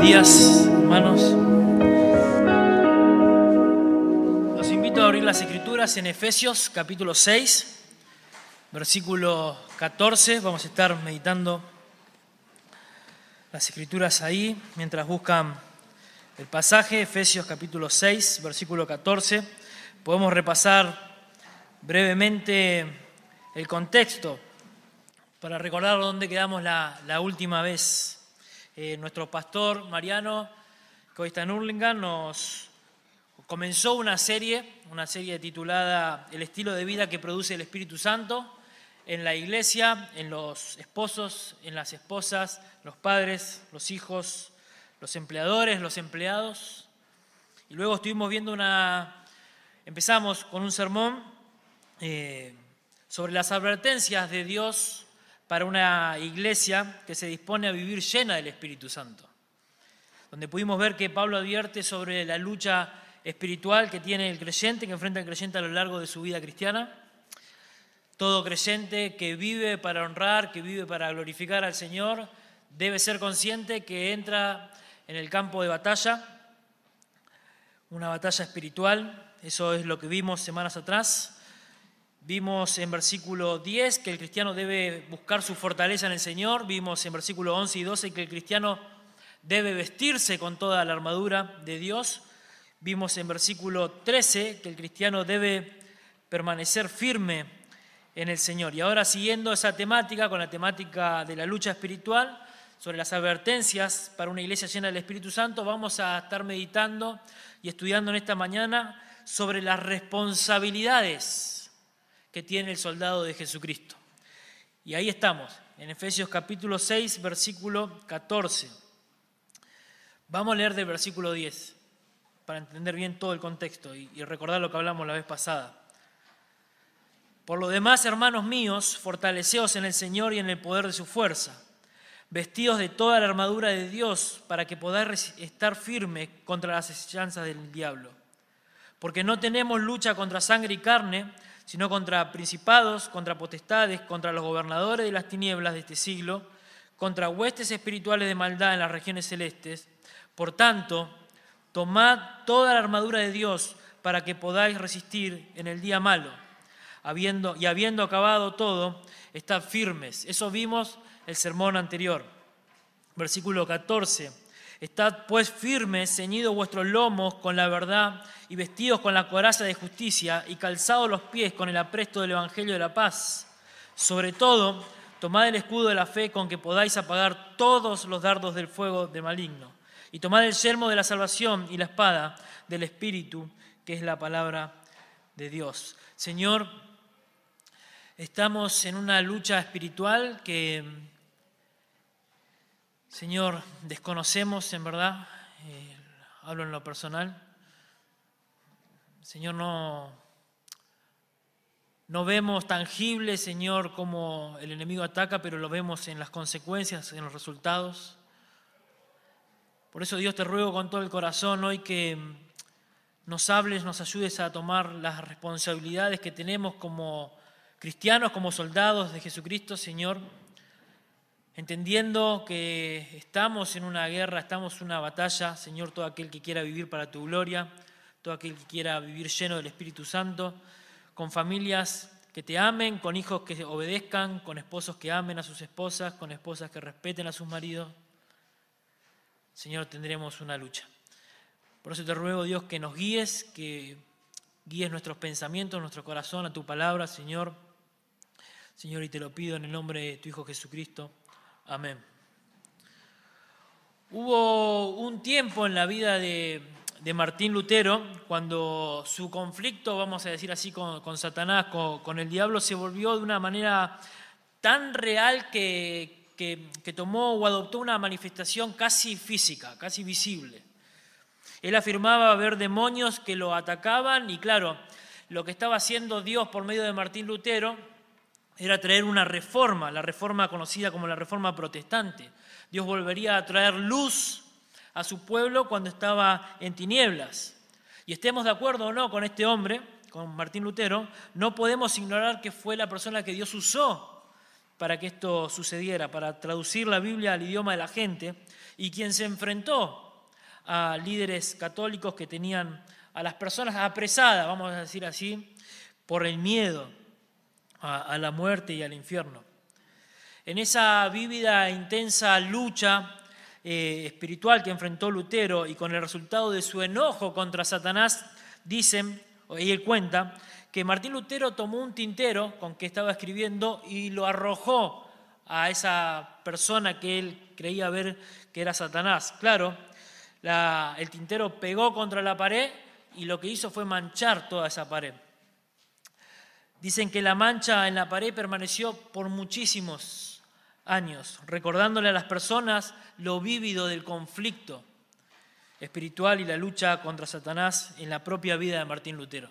días, hermanos. Los invito a abrir las escrituras en Efesios capítulo 6, versículo 14. Vamos a estar meditando las escrituras ahí mientras buscan el pasaje, Efesios capítulo 6, versículo 14. Podemos repasar brevemente el contexto para recordar dónde quedamos la, la última vez. Eh, nuestro pastor Mariano, que hoy está en Hurlingham, nos comenzó una serie, una serie titulada El estilo de vida que produce el Espíritu Santo en la iglesia, en los esposos, en las esposas, los padres, los hijos, los empleadores, los empleados. Y luego estuvimos viendo una, empezamos con un sermón eh, sobre las advertencias de Dios para una iglesia que se dispone a vivir llena del Espíritu Santo, donde pudimos ver que Pablo advierte sobre la lucha espiritual que tiene el creyente, que enfrenta el creyente a lo largo de su vida cristiana. Todo creyente que vive para honrar, que vive para glorificar al Señor, debe ser consciente que entra en el campo de batalla, una batalla espiritual, eso es lo que vimos semanas atrás, Vimos en versículo 10 que el cristiano debe buscar su fortaleza en el Señor. Vimos en versículo 11 y 12 que el cristiano debe vestirse con toda la armadura de Dios. Vimos en versículo 13 que el cristiano debe permanecer firme en el Señor. Y ahora siguiendo esa temática, con la temática de la lucha espiritual, sobre las advertencias para una iglesia llena del Espíritu Santo, vamos a estar meditando y estudiando en esta mañana sobre las responsabilidades que tiene el soldado de Jesucristo. Y ahí estamos, en Efesios capítulo 6, versículo 14. Vamos a leer del versículo 10 para entender bien todo el contexto y, recordar lo que hablamos la vez pasada. Por lo demás, hermanos míos, fortaleceos en el Señor y en el poder de su fuerza, vestidos de toda la armadura de Dios para que podáis estar firmes contra las asechanzas del diablo. Porque no tenemos lucha contra sangre y carne, sino contra principados, contra potestades, contra los gobernadores de las tinieblas de este siglo, contra huestes espirituales de maldad en las regiones celestes. Por tanto, tomad toda la armadura de Dios para que podáis resistir en el día malo. Habiendo, y habiendo acabado todo, estad firmes. Eso vimos el sermón anterior. Versículo 14. Estad pues firmes, ceñidos vuestros lomos con la verdad y vestidos con la coraza de justicia y calzados los pies con el apresto del Evangelio de la paz. Sobre todo, tomad el escudo de la fe con que podáis apagar todos los dardos del fuego de maligno. Y tomad el yermo de la salvación y la espada del Espíritu, que es la palabra de Dios. Señor, estamos en una lucha espiritual que Señor, desconocemos en verdad, eh, hablo en lo personal, Señor, no, no vemos tangible, Señor, cómo el enemigo ataca, pero lo vemos en las consecuencias, en los resultados. Por eso, Dios, te ruego con todo el corazón hoy que nos hables, nos ayudes a tomar las responsabilidades que tenemos como cristianos, como soldados de Jesucristo, Señor entendiendo que estamos en una guerra, estamos en una batalla, Señor, todo aquel que quiera vivir para tu gloria, todo aquel que quiera vivir lleno del Espíritu Santo, con familias que te amen, con hijos que obedezcan, con esposos que amen a sus esposas, con esposas que respeten a sus maridos. Señor, tendremos una lucha. Por eso te ruego, Dios, que nos guíes, que guíes nuestros pensamientos, nuestro corazón a tu palabra, Señor. Señor, y te lo pido en el nombre de tu Hijo Jesucristo. Amén. Hubo un tiempo en la vida de, Martín Lutero cuando su conflicto, vamos a decir así, con, Satanás, con, el diablo, se volvió de una manera tan real que, que tomó o adoptó una manifestación casi física, casi visible. Él afirmaba ver demonios que lo atacaban y claro, lo que estaba haciendo Dios por medio de Martín Lutero era traer una reforma, la reforma conocida como la reforma protestante. Dios volvería a traer luz a su pueblo cuando estaba en tinieblas. Y estemos de acuerdo o no con este hombre, con Martín Lutero, no podemos ignorar que fue la persona que Dios usó para que esto sucediera, para traducir la Biblia al idioma de la gente, y quien se enfrentó a líderes católicos que tenían a las personas apresadas, vamos a decir así, por el miedo a, la muerte y al infierno. En esa vívida e intensa lucha eh, espiritual que enfrentó Lutero y con el resultado de su enojo contra Satanás, dicen, y él cuenta, que Martín Lutero tomó un tintero con que estaba escribiendo y lo arrojó a esa persona que él creía ver que era Satanás. Claro, el tintero pegó contra la pared y lo que hizo fue manchar toda esa pared. Dicen que la mancha en la pared permaneció por muchísimos años, recordándole a las personas lo vívido del conflicto espiritual y la lucha contra Satanás en la propia vida de Martín Lutero.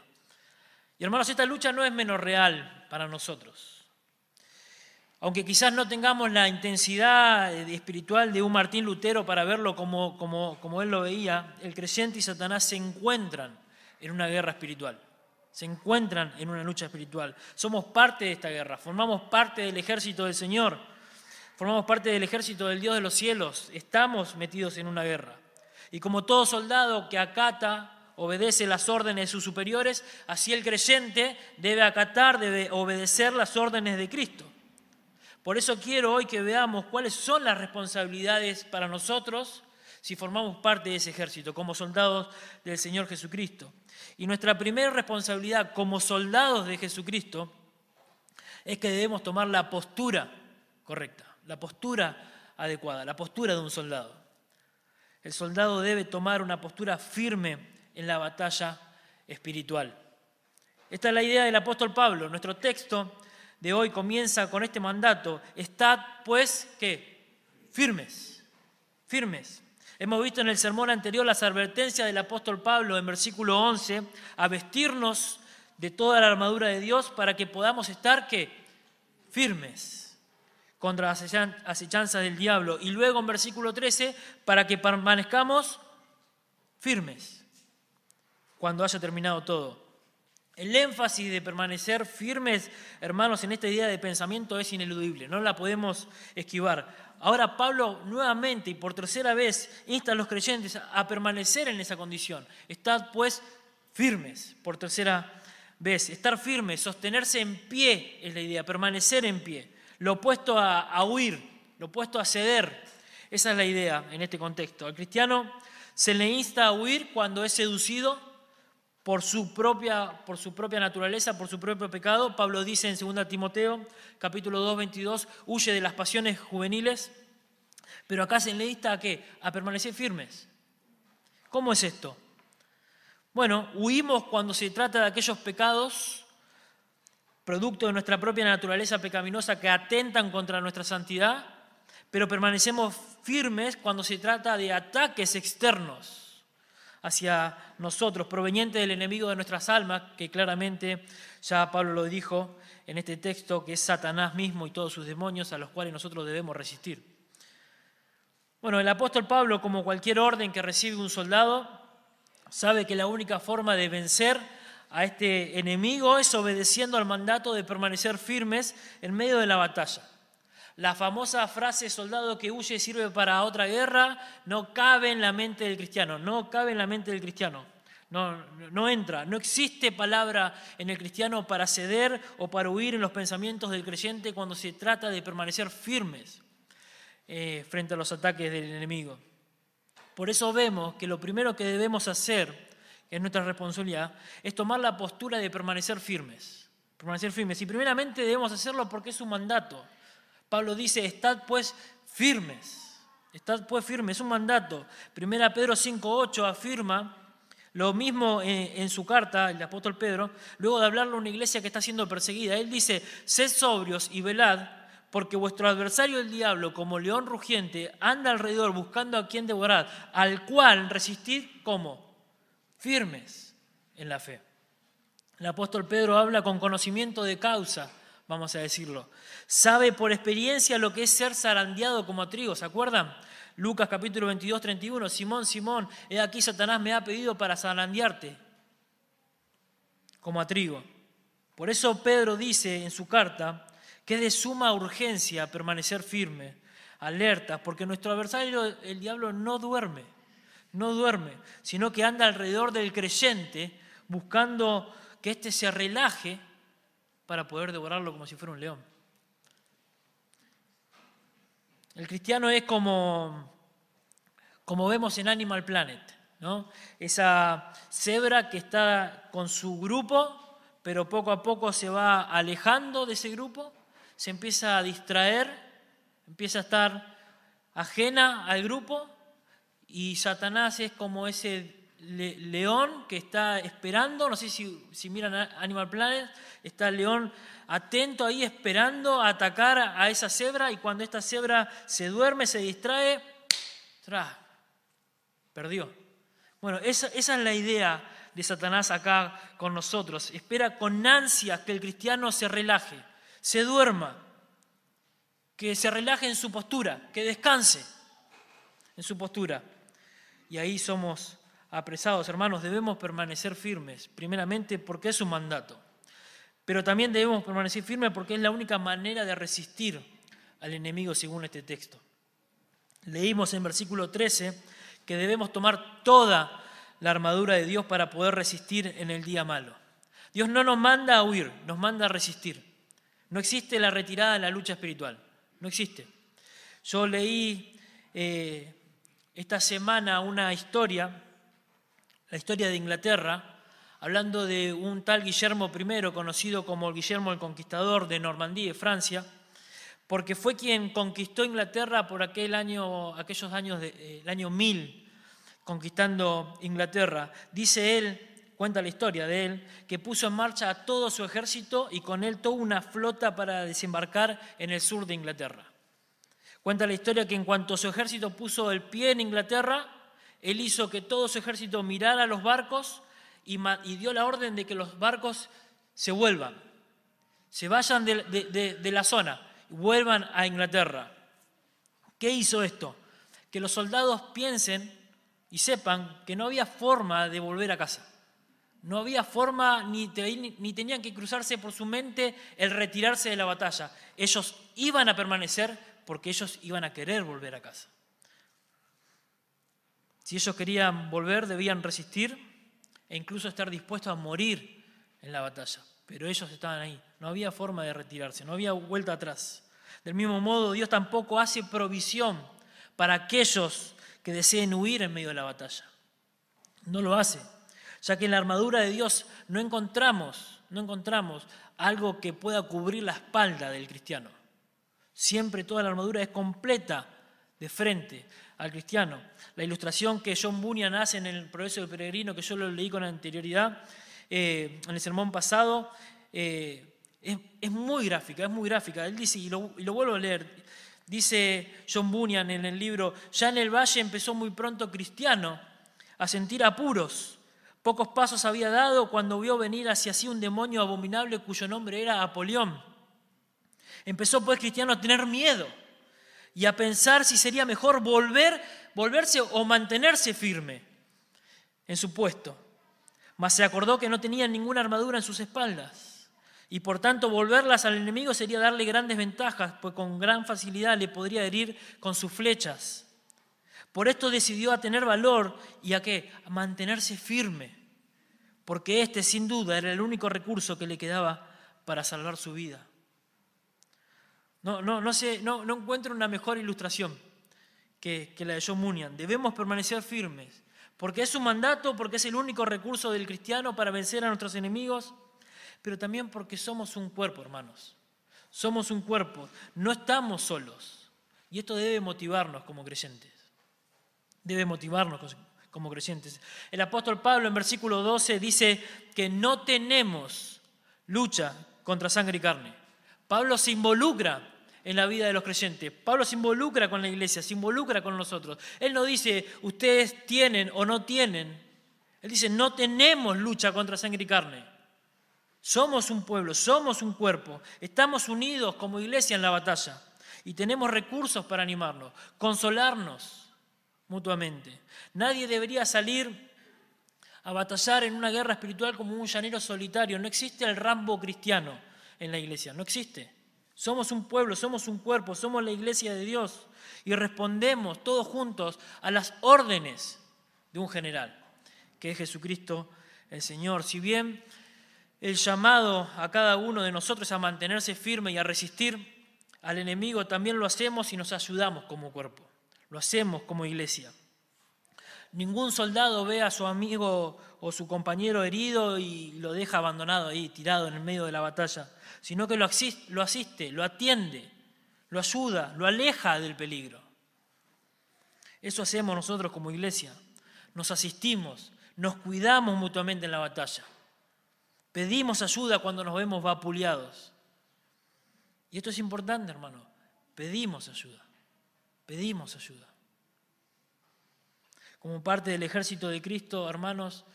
Y hermanos, esta lucha no es menos real para nosotros. Aunque quizás no tengamos la intensidad espiritual de un Martín Lutero para verlo como, como, como él lo veía, el creyente y Satanás se encuentran en una guerra espiritual. Se encuentran en una lucha espiritual. Somos parte de esta guerra, formamos parte del ejército del Señor, formamos parte del ejército del Dios de los cielos, estamos metidos en una guerra. Y como todo soldado que acata obedece las órdenes de sus superiores, así el creyente debe acatar, debe obedecer las órdenes de Cristo. Por eso quiero hoy que veamos cuáles son las responsabilidades para nosotros si formamos parte de ese ejército, como soldados del Señor Jesucristo. Y nuestra primera responsabilidad como soldados de Jesucristo es que debemos tomar la postura correcta, la postura adecuada, la postura de un soldado. El soldado debe tomar una postura firme en la batalla espiritual. Esta es la idea del apóstol Pablo. Nuestro texto de hoy comienza con este mandato. Estad pues, ¿qué? Firmes, firmes. Hemos visto en el sermón anterior las advertencias del apóstol Pablo en versículo 11 a vestirnos de toda la armadura de Dios para que podamos estar, ¿qué? Firmes contra las acechanzas del diablo. Y luego en versículo 13, para que permanezcamos firmes cuando haya terminado todo. El énfasis de permanecer firmes, hermanos, en esta idea de pensamiento es ineludible, no la podemos esquivar. Ahora Pablo nuevamente y por tercera vez insta a los creyentes a permanecer en esa condición. Estad pues firmes, por tercera vez. Estar firmes, sostenerse en pie es la idea, permanecer en pie. Lo opuesto a, a huir, lo opuesto a ceder. Esa es la idea en este contexto. Al cristiano se le insta a huir cuando es seducido por su, propia, por su propia naturaleza, por su propio pecado. Pablo dice en 2 Timoteo, capítulo 2, 22, huye de las pasiones juveniles, pero acá se le insta a qué? A permanecer firmes. ¿Cómo es esto? Bueno, huimos cuando se trata de aquellos pecados, producto de nuestra propia naturaleza pecaminosa, que atentan contra nuestra santidad, pero permanecemos firmes cuando se trata de ataques externos hacia nosotros, proveniente del enemigo de nuestras almas, que claramente ya Pablo lo dijo en este texto, que es Satanás mismo y todos sus demonios a los cuales nosotros debemos resistir. Bueno, el apóstol Pablo, como cualquier orden que recibe un soldado, sabe que la única forma de vencer a este enemigo es obedeciendo al mandato de permanecer firmes en medio de la batalla. La famosa frase soldado que huye sirve para otra guerra no cabe en la mente del cristiano, no cabe en la mente del cristiano. No, no entra, no existe palabra en el cristiano para ceder o para huir en los pensamientos del creyente cuando se trata de permanecer firmes eh, frente a los ataques del enemigo. Por eso vemos que lo primero que debemos hacer, que es nuestra responsabilidad, es tomar la postura de permanecer firmes. Permanecer firmes. Y primeramente debemos hacerlo porque es un mandato. Pablo dice, estad pues firmes, estad pues firmes, es un mandato. Primera Pedro 5.8 afirma lo mismo en, su carta, el apóstol Pedro, luego de hablarle a una iglesia que está siendo perseguida. Él dice, sed sobrios y velad, porque vuestro adversario el diablo, como león rugiente, anda alrededor buscando a quien devorar, al cual resistid como firmes en la fe. El apóstol Pedro habla con conocimiento de causa vamos a decirlo. Sabe por experiencia lo que es ser zarandeado como trigo, ¿se acuerdan? Lucas capítulo 22, 31, Simón, Simón, he aquí Satanás me ha pedido para zarandearte como a trigo. Por eso Pedro dice en su carta que es de suma urgencia permanecer firme, alertas, porque nuestro adversario, el diablo, no duerme, no duerme, sino que anda alrededor del creyente buscando que éste se relaje para poder devorarlo como si fuera un león. El cristiano es como, como vemos en Animal Planet, ¿no? esa cebra que está con su grupo, pero poco a poco se va alejando de ese grupo, se empieza a distraer, empieza a estar ajena al grupo y Satanás es como ese león que está esperando, no sé si, miran Animal Planet, está el león atento ahí esperando a atacar a esa cebra y cuando esta cebra se duerme, se distrae, perdió. Bueno, esa, esa es la idea de Satanás acá con nosotros. Espera con ansias que el cristiano se relaje, se duerma, que se relaje en su postura, que descanse en su postura. Y ahí somos apresados, hermanos, debemos permanecer firmes, primeramente porque es un mandato, pero también debemos permanecer firmes porque es la única manera de resistir al enemigo según este texto. Leímos en versículo 13 que debemos tomar toda la armadura de Dios para poder resistir en el día malo. Dios no nos manda a huir, nos manda a resistir. No existe la retirada en la lucha espiritual, no existe. Yo leí eh, esta semana una historia la historia de Inglaterra, hablando de un tal Guillermo I, conocido como Guillermo el Conquistador de Normandía, Francia, porque fue quien conquistó Inglaterra por aquel año, aquellos años del eh, año 1000, conquistando Inglaterra. Dice él, cuenta la historia de él, que puso en marcha a todo su ejército y con él toda una flota para desembarcar en el sur de Inglaterra. Cuenta la historia que en cuanto su ejército puso el pie en Inglaterra, él hizo que todo su ejército mirara a los barcos y, dio la orden de que los barcos se vuelvan, se vayan de, la zona vuelvan a Inglaterra. ¿Qué hizo esto? Que los soldados piensen y sepan que no había forma de volver a casa. No había forma, ni, ni, tenían que cruzarse por su mente el retirarse de la batalla. Ellos iban a permanecer porque ellos iban a querer volver a casa. Si ellos querían volver, debían resistir e incluso estar dispuestos a morir en la batalla. Pero ellos estaban ahí. No había forma de retirarse, no había vuelta atrás. Del mismo modo, Dios tampoco hace provisión para aquellos que deseen huir en medio de la batalla. No lo hace, ya que en la armadura de Dios no encontramos, no encontramos algo que pueda cubrir la espalda del cristiano. Siempre toda la armadura es completa de frente al cristiano. La ilustración que John Bunyan hace en el Progreso del Peregrino, que yo lo leí con anterioridad eh, en el sermón pasado, eh, es, muy gráfica, es muy gráfica. Él dice, lo, y lo vuelvo a leer, dice John Bunyan en el libro, ya en el valle empezó muy pronto cristiano a sentir apuros. Pocos pasos había dado cuando vio venir hacia sí un demonio abominable cuyo nombre era Apolión. Empezó pues cristiano a tener miedo y a pensar si sería mejor volver, volverse o mantenerse firme en su puesto. Mas se acordó que no tenía ninguna armadura en sus espaldas y por tanto volverlas al enemigo sería darle grandes ventajas, pues con gran facilidad le podría herir con sus flechas. Por esto decidió a tener valor y a qué? A mantenerse firme, porque este sin duda era el único recurso que le quedaba para salvar su vida. No, no, no, sé, no, encuentro una mejor ilustración que, que la de John Munyan. Debemos permanecer firmes, porque es un mandato, porque es el único recurso del cristiano para vencer a nuestros enemigos, pero también porque somos un cuerpo, hermanos. Somos un cuerpo, no estamos solos. Y esto debe motivarnos como creyentes. Debe motivarnos como creyentes. El apóstol Pablo en versículo 12 dice que no tenemos lucha contra sangre y carne. Pablo se involucra en la vida de los creyentes. Pablo se involucra con la iglesia, se involucra con nosotros. Él no dice, ustedes tienen o no tienen. Él dice, no tenemos lucha contra sangre y carne. Somos un pueblo, somos un cuerpo. Estamos unidos como iglesia en la batalla. Y tenemos recursos para animarnos, consolarnos mutuamente. Nadie debería salir a batallar en una guerra espiritual como un llanero solitario. No existe el Rambo cristiano en la iglesia, no existe. Somos un pueblo, somos un cuerpo, somos la iglesia de Dios y respondemos todos juntos a las órdenes de un general, que es Jesucristo el Señor. Si bien el llamado a cada uno de nosotros a mantenerse firme y a resistir al enemigo, también lo hacemos y nos ayudamos como cuerpo, lo hacemos como iglesia. Ningún soldado ve a su amigo o su compañero herido y lo deja abandonado ahí, tirado en el medio de la batalla, sino que lo asiste, lo, atiende, lo ayuda, lo aleja del peligro. Eso hacemos nosotros como iglesia. Nos asistimos, nos cuidamos mutuamente en la batalla. Pedimos ayuda cuando nos vemos vapuleados. Y esto es importante, hermano. Pedimos ayuda. Pedimos ayuda. Como parte del ejército de Cristo, hermanos,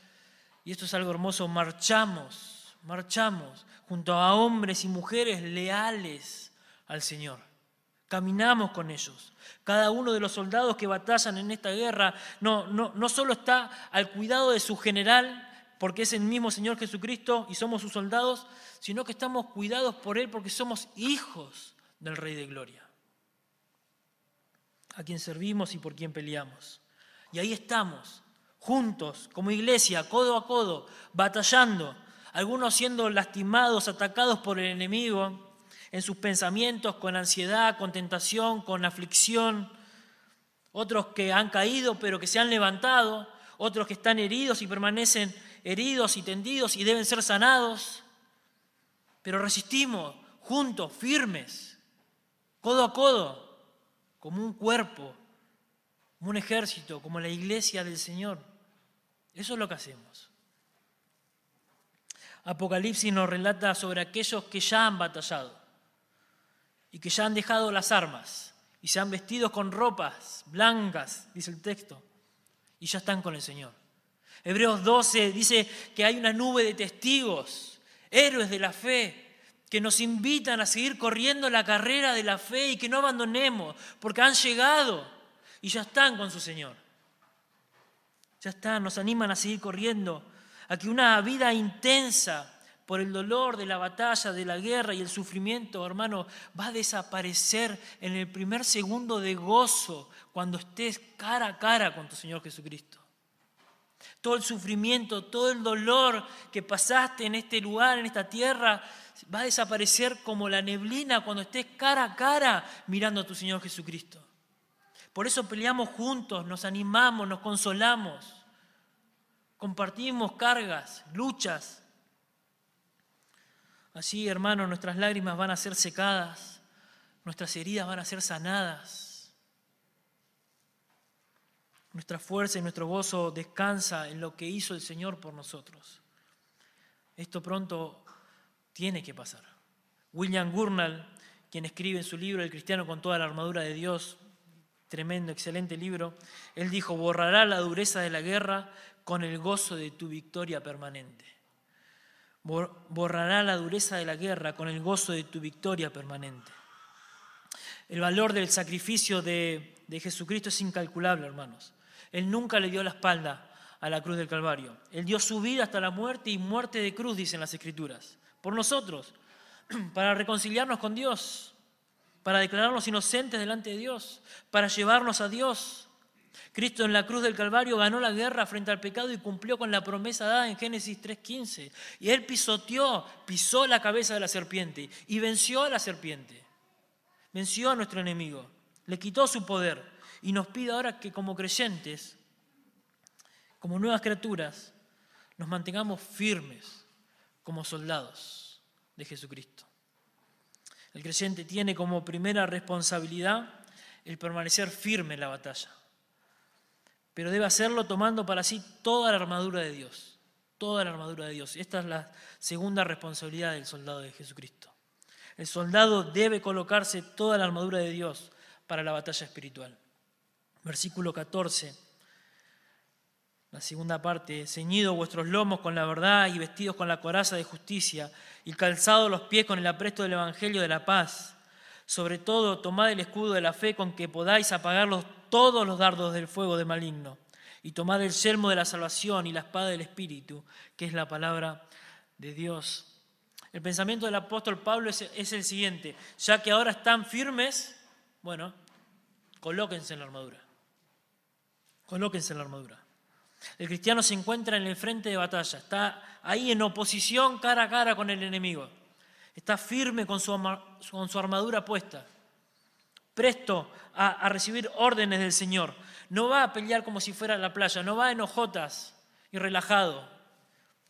y esto es algo hermoso, marchamos, marchamos junto a hombres y mujeres leales al Señor. Caminamos con ellos. Cada uno de los soldados que batallan en esta guerra no, no, no solo está al cuidado de su general, porque es el mismo Señor Jesucristo y somos sus soldados, sino que estamos cuidados por Él porque somos hijos del Rey de Gloria, a quien servimos y por quien peleamos. Y ahí estamos, juntos, como iglesia, codo a codo, batallando, algunos siendo lastimados, atacados por el enemigo en sus pensamientos, con ansiedad, con tentación, con aflicción, otros que han caído pero que se han levantado, otros que están heridos y permanecen heridos y tendidos y deben ser sanados, pero resistimos juntos, firmes, codo a codo, como un cuerpo, como un ejército, como la iglesia del Señor. Eso es lo que hacemos. Apocalipsis nos relata sobre aquellos que ya han batallado y que ya han dejado las armas y se han vestido con ropas blancas, dice el texto, y ya están con el Señor. Hebreos 12 dice que hay una nube de testigos, héroes de la fe, que nos invitan a seguir corriendo la carrera de la fe y que no abandonemos, porque han llegado y ya están con su Señor. Ya están, nos animan a seguir corriendo, a que una vida intensa por el dolor de la batalla, de la guerra y el sufrimiento, hermano, va a desaparecer en el primer segundo de gozo cuando estés cara a cara con tu Señor Jesucristo todo el sufrimiento, todo el dolor que pasaste en este lugar, en esta tierra, va a desaparecer como la neblina cuando estés cara a cara mirando a tu Señor Jesucristo. Por eso peleamos juntos, nos animamos, nos consolamos, compartimos cargas, luchas. Así, hermanos, nuestras lágrimas van a ser secadas, nuestras heridas van a ser sanadas nuestra fuerza y nuestro gozo descansa en lo que hizo el Señor por nosotros. Esto pronto tiene que pasar. William Gurnall, quien escribe en su libro El cristiano con toda la armadura de Dios, tremendo, excelente libro, él dijo, borrará la dureza de la guerra con el gozo de tu victoria permanente. Borrará la dureza de la guerra con el gozo de tu victoria permanente. El valor del sacrificio de, de Jesucristo es incalculable, hermanos. Él nunca le dio la espalda a la cruz del Calvario. Él dio su vida hasta la muerte y muerte de cruz, dicen las Escrituras, por nosotros, para reconciliarnos con Dios, para declararnos inocentes delante de Dios, para llevarnos a Dios. Cristo en la cruz del Calvario ganó la guerra frente al pecado y cumplió con la promesa dada en Génesis 3.15. Y Él pisoteó, pisó la cabeza de la serpiente y venció a la serpiente. Venció a nuestro enemigo, le quitó su poder y nos pide ahora que como creyentes, como nuevas criaturas, nos mantengamos firmes como soldados de Jesucristo. El creyente tiene como primera responsabilidad el permanecer firme en la batalla, pero debe hacerlo tomando para sí toda la armadura de Dios, toda la armadura de Dios. Esta es la segunda responsabilidad del soldado de Jesucristo. El soldado debe colocarse toda la armadura de Dios para la batalla espiritual versículo 14, la segunda parte, ceñido vuestros lomos con la verdad y vestidos con la coraza de justicia y calzados los pies con el apresto del Evangelio de la paz. Sobre todo, tomad el escudo de la fe con que podáis apagar todos los dardos del fuego de maligno. Y tomad el yelmo de la salvación y la espada del Espíritu, que es la palabra de Dios. El pensamiento del apóstol Pablo es, es el siguiente, ya que ahora están firmes, bueno, colóquense en la armadura. Colóquense en la armadura. El cristiano se encuentra en el frente de batalla, está ahí en oposición cara a cara con el enemigo. Está firme con su, con su armadura puesta, presto a, a recibir órdenes del Señor. No va a pelear como si fuera a la playa, no va en hojotas y relajado.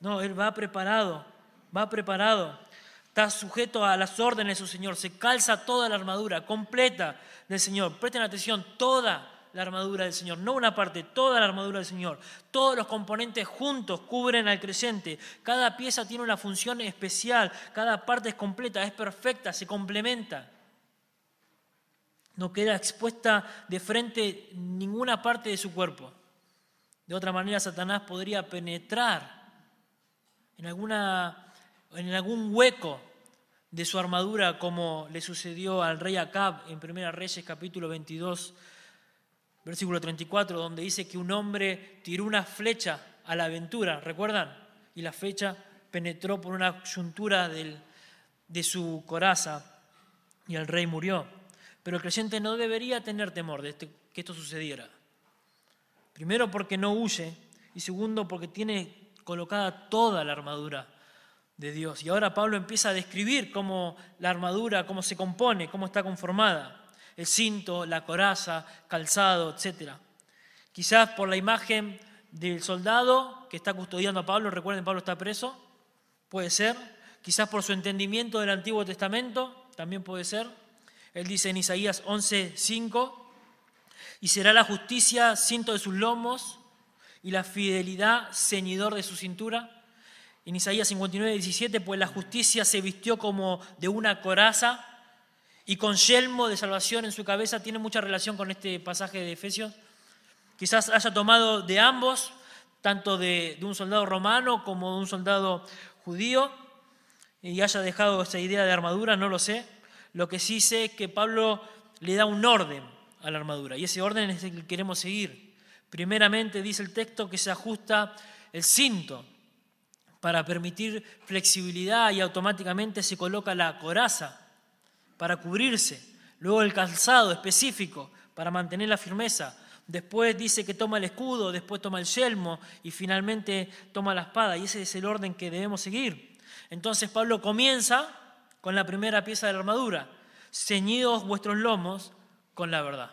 No, él va preparado, va preparado. Está sujeto a las órdenes de su Señor, se calza toda la armadura completa del Señor. Presten atención, toda la armadura del Señor, no una parte, toda la armadura del Señor. Todos los componentes juntos cubren al creyente. Cada pieza tiene una función especial, cada parte es completa, es perfecta, se complementa. No queda expuesta de frente ninguna parte de su cuerpo. De otra manera, Satanás podría penetrar en, alguna, en algún hueco de su armadura, como le sucedió al rey Acab en 1 Reyes capítulo 22, versículo 34, donde dice que un hombre tiró una flecha a la aventura, ¿recuerdan? Y la flecha penetró por una yuntura de su coraza y el rey murió. Pero el creyente no debería tener temor de este, que esto sucediera. Primero porque no huye y segundo porque tiene colocada toda la armadura de Dios. Y ahora Pablo empieza a describir cómo la armadura, cómo se compone, cómo está conformada el cinto, la coraza, calzado, etc. Quizás por la imagen del soldado que está custodiando a Pablo, recuerden, Pablo está preso, puede ser. Quizás por su entendimiento del Antiguo Testamento, también puede ser. Él dice en Isaías 11:5, y será la justicia cinto de sus lomos y la fidelidad ceñidor de su cintura. En Isaías 59:17, pues la justicia se vistió como de una coraza y con yelmo de salvación en su cabeza tiene mucha relación con este pasaje de Efesios. Quizás haya tomado de ambos, tanto de, un soldado romano como de un soldado judío, y haya dejado esa idea de armadura, no lo sé. Lo que sí sé es que Pablo le da un orden a la armadura, y ese orden es el que queremos seguir. Primeramente dice el texto que se ajusta el cinto para permitir flexibilidad y automáticamente se coloca la coraza para cubrirse, luego el calzado específico para mantener la firmeza, después dice que toma el escudo, después toma el yelmo y finalmente toma la espada, y ese es el orden que debemos seguir. Entonces Pablo comienza con la primera pieza de la armadura, ceñidos vuestros lomos con la verdad.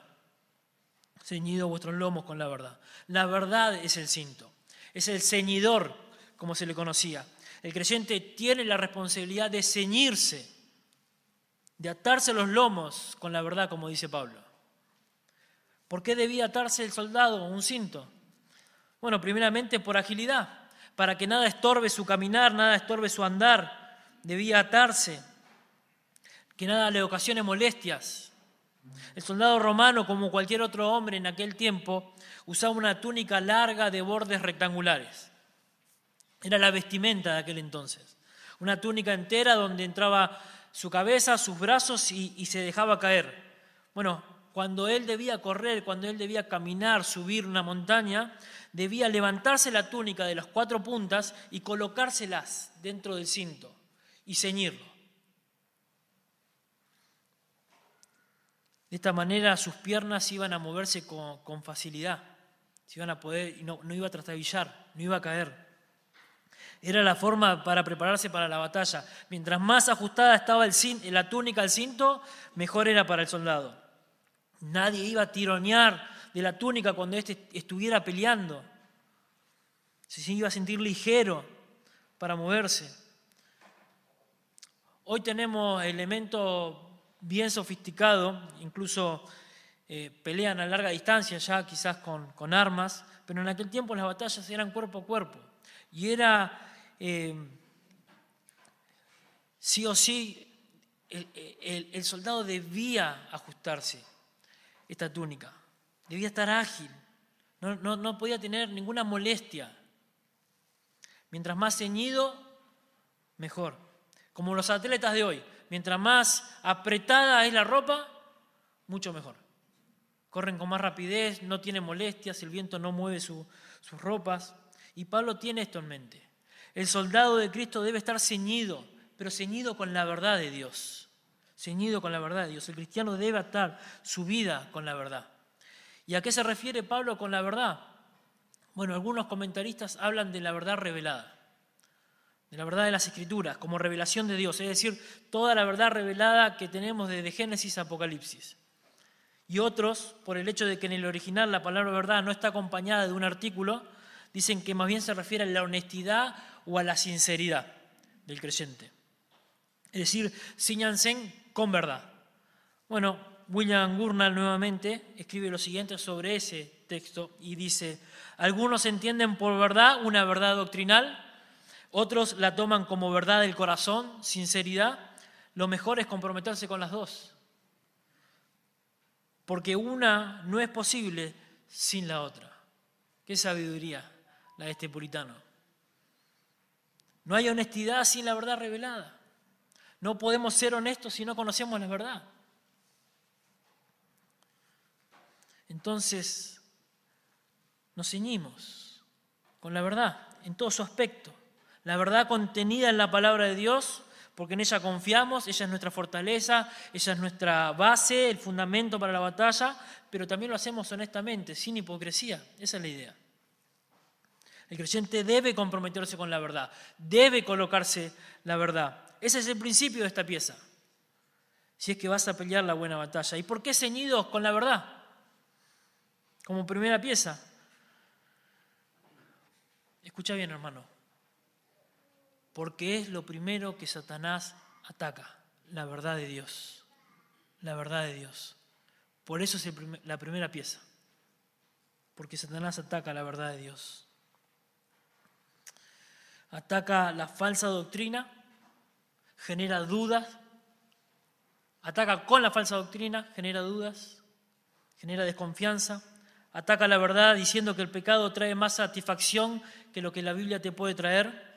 Ceñidos vuestros lomos con la verdad. La verdad es el cinto, es el ceñidor, como se le conocía. El creyente tiene la responsabilidad de ceñirse de atarse los lomos con la verdad, como dice Pablo. ¿Por qué debía atarse el soldado un cinto? Bueno, primeramente por agilidad, para que nada estorbe su caminar, nada estorbe su andar, debía atarse, que nada le ocasione molestias. El soldado romano, como cualquier otro hombre en aquel tiempo, usaba una túnica larga de bordes rectangulares. Era la vestimenta de aquel entonces. Una túnica entera donde entraba su cabeza, sus brazos y, se dejaba caer. Bueno, cuando él debía correr, cuando él debía caminar, subir una montaña, debía levantarse la túnica de las cuatro puntas y colocárselas dentro del cinto y ceñirlo. De esta manera sus piernas iban a moverse con, facilidad, se iban a poder, no, no iba a trastabillar, no iba a caer. Era la forma para prepararse para la batalla. Mientras más ajustada estaba la túnica al cinto, mejor era para el soldado. Nadie iba a tironear de la túnica cuando éste estuviera peleando. Se iba a sentir ligero para moverse. Hoy tenemos elementos bien sofisticados, incluso eh, pelean a larga distancia ya quizás con, con armas, pero en aquel tiempo las batallas eran cuerpo a cuerpo. Y era eh, sí o sí el, soldado debía ajustarse esta túnica, debía estar ágil, no podía tener ninguna molestia. Mientras más ceñido, mejor. Como los atletas de hoy, mientras más apretada es la ropa, mucho mejor. Corren con más rapidez, no tienen molestias, el viento no mueve sus ropas. Y Pablo tiene esto en mente. El soldado de Cristo debe estar ceñido, pero ceñido con la verdad de Dios. Ceñido con la verdad de Dios. El cristiano debe atar su vida con la verdad. ¿Y a qué se refiere Pablo con la verdad? Bueno, algunos comentaristas hablan de la verdad revelada, de la verdad de las escrituras, como revelación de Dios, es decir, toda la verdad revelada que tenemos desde Génesis a Apocalipsis. Y otros, por el hecho de que en el original la palabra verdad no está acompañada de un artículo, dicen que más bien se refiere a la honestidad o a la sinceridad del creyente. Es decir, ciñanse con verdad. Bueno, William Gurnall nuevamente escribe lo siguiente sobre ese texto y dice, algunos entienden por verdad una verdad doctrinal, otros la toman como verdad del corazón, sinceridad. Lo mejor es comprometerse con las dos porque una no es posible sin la otra. Qué sabiduría la de este puritano. No hay honestidad sin la verdad revelada. No podemos ser honestos si no conocemos la verdad. Entonces, nos ceñimos con la verdad en todo su aspecto. La verdad contenida en la palabra de Dios porque en ella confiamos, ella es nuestra fortaleza, ella es nuestra base, el fundamento para la batalla, pero también lo hacemos honestamente, sin hipocresía. Esa es la idea. El creyente debe comprometerse con la verdad, debe colocarse la verdad. Ese es el principio de esta pieza. Si es que vas a pelear la buena batalla. ¿Y por qué ceñidos con la verdad? Como primera pieza. Escucha bien, hermano porque es lo primero que Satanás ataca, la verdad de Dios, la verdad de Dios. Por eso es la primera pieza, porque Satanás ataca la verdad de Dios. Ataca la falsa doctrina, genera dudas, ataca con la falsa doctrina, genera dudas, genera desconfianza, ataca la verdad diciendo que el pecado trae más satisfacción que lo que la Biblia te puede traer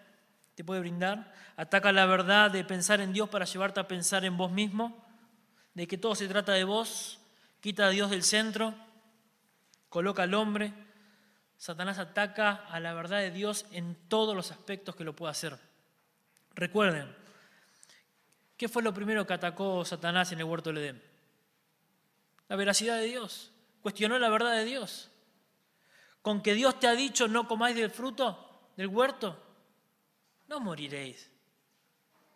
te puede brindar. Ataca la verdad de pensar en Dios para llevarte a pensar en vos mismo, de que todo se trata de vos, quita a Dios del centro, coloca al hombre. Satanás ataca a la verdad de Dios en todos los aspectos que lo pueda hacer. Recuerden, ¿qué fue lo primero que atacó Satanás en el huerto del Edén? La veracidad de Dios. Cuestionó la verdad de Dios. Con que Dios te ha dicho no comáis del fruto del huerto, no moriréis.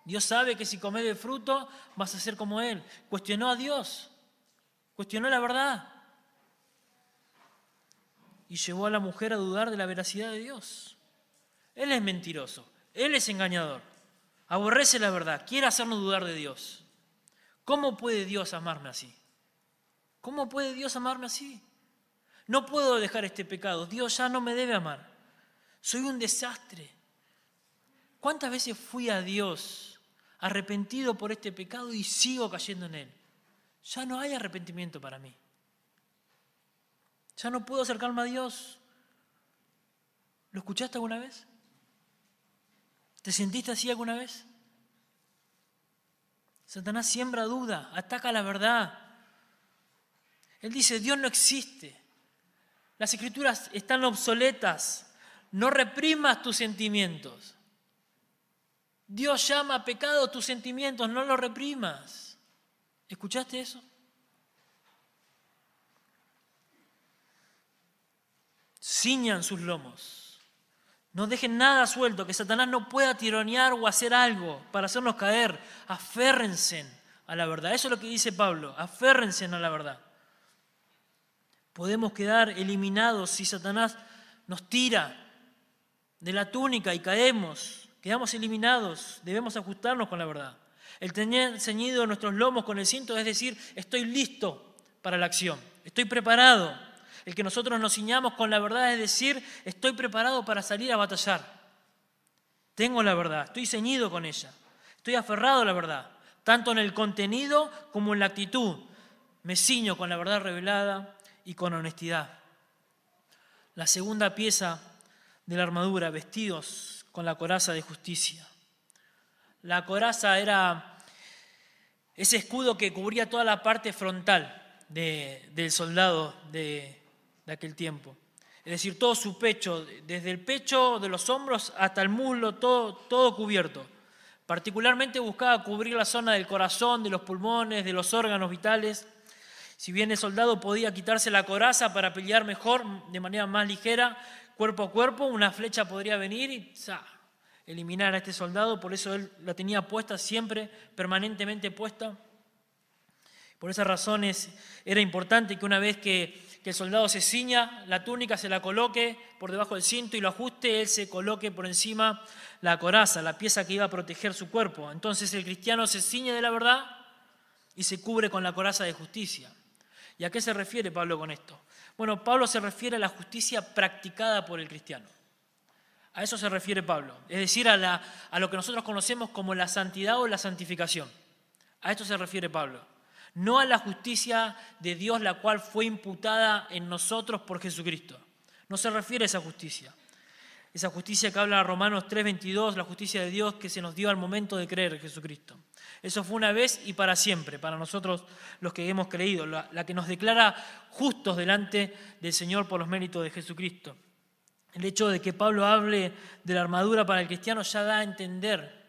Dios sabe que si comes el fruto vas a ser como Él. Cuestionó a Dios, cuestionó la verdad y llevó a la mujer a dudar de la veracidad de Dios. Él es mentiroso, Él es engañador, aborrece la verdad, quiere hacernos dudar de Dios. ¿Cómo puede Dios amarme así? ¿Cómo puede Dios amarme así? No puedo dejar este pecado, Dios ya no me debe amar. Soy un desastre. ¿Cuántas veces fui a Dios arrepentido por este pecado y sigo cayendo en él? Ya no hay arrepentimiento para mí. Ya no puedo acercarme a Dios. ¿Lo escuchaste alguna vez? ¿Te sentiste así alguna vez? Satanás siembra duda, ataca la verdad. Él dice, Dios no existe. Las escrituras están obsoletas. No reprimas tus sentimientos. Dios llama a pecado tus sentimientos, no los reprimas. ¿Escuchaste eso? Ciñan sus lomos. No dejen nada suelto, que Satanás no pueda tironear o hacer algo para hacernos caer. Aférrense a la verdad. Eso es lo que dice Pablo. Aférrense a la verdad. Podemos quedar eliminados si Satanás nos tira de la túnica y caemos quedamos eliminados, debemos ajustarnos con la verdad. El tener ceñido nuestros lomos con el cinto es decir, estoy listo para la acción, estoy preparado. El que nosotros nos ciñamos con la verdad es decir, estoy preparado para salir a batallar. Tengo la verdad, estoy ceñido con ella, estoy aferrado a la verdad, tanto en el contenido como en la actitud. Me ciño con la verdad revelada y con honestidad. La segunda pieza de la armadura, vestidos con la coraza de justicia. La coraza era ese escudo que cubría toda la parte frontal del soldado de, aquel tiempo. Es decir, todo su pecho, desde el pecho de los hombros hasta el muslo, todo, todo cubierto, Particularmente buscaba cubrir la zona del corazón, de los pulmones, de los órganos vitales. Si bien el soldado podía quitarse la coraza para pelear mejor, de manera más ligera, cuerpo a cuerpo, una flecha podría venir y eliminar a este soldado. Por eso él la tenía puesta siempre, permanentemente puesta. Por esas razones era importante que una vez que, el soldado se ciña la túnica, se la coloque por debajo del cinto y lo ajuste, él se coloque por encima la coraza, la pieza que iba a proteger su cuerpo. Entonces el cristiano se ciñe de la verdad y se cubre con la coraza de justicia. ¿Y a qué se refiere Pablo con esto? Bueno, Pablo se refiere a la justicia practicada por el cristiano. A eso se refiere Pablo, es decir, a, a lo que nosotros conocemos como la santidad o la santificación. A esto se refiere Pablo. No a la justicia de Dios la cual fue imputada en nosotros por Jesucristo. No se refiere a esa justicia esa justicia que habla Romanos 3:22, la justicia de Dios que se nos dio al momento de creer en Jesucristo. Eso fue una vez y para siempre, para nosotros los que hemos creído, la, la que nos declara justos delante del Señor por los méritos de Jesucristo. El hecho de que Pablo hable de la armadura para el cristiano ya da a entender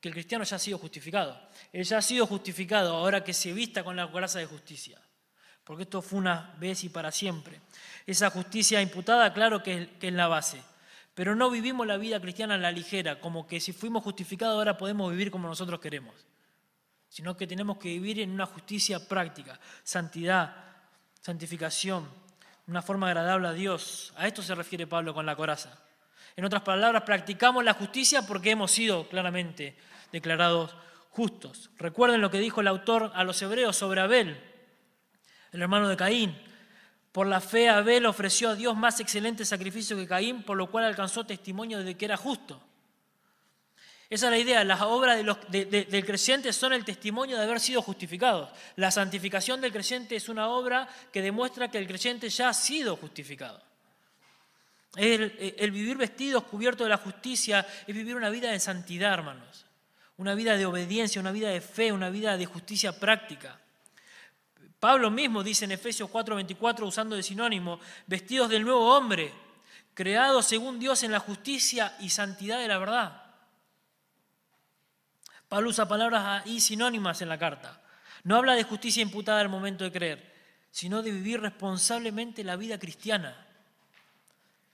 que el cristiano ya ha sido justificado. Él ya ha sido justificado ahora que se vista con la gracia de justicia. Porque esto fue una vez y para siempre. Esa justicia imputada, claro que es la base. Pero no vivimos la vida cristiana a la ligera, como que si fuimos justificados ahora podemos vivir como nosotros queremos, sino que tenemos que vivir en una justicia práctica, santidad, santificación, una forma agradable a Dios. A esto se refiere Pablo con la coraza. En otras palabras, practicamos la justicia porque hemos sido claramente declarados justos. Recuerden lo que dijo el autor a los hebreos sobre Abel, el hermano de Caín. Por la fe Abel ofreció a Dios más excelente sacrificio que Caín, por lo cual alcanzó testimonio de que era justo. Esa es la idea, las obras del creyente son el testimonio de haber sido justificados. La santificación del creyente es una obra que demuestra que el creyente ya ha sido justificado. El, vivir vestidos, cubiertos de la justicia, es vivir una vida de santidad, hermanos. Una vida de obediencia, una vida de fe, una vida de justicia práctica. Pablo mismo dice en Efesios 4:24, usando de sinónimo, vestidos del nuevo hombre, creados según Dios en la justicia y santidad de la verdad. Pablo usa palabras ahí sinónimas en la carta. No habla de justicia imputada al momento de creer, sino de vivir responsablemente la vida cristiana.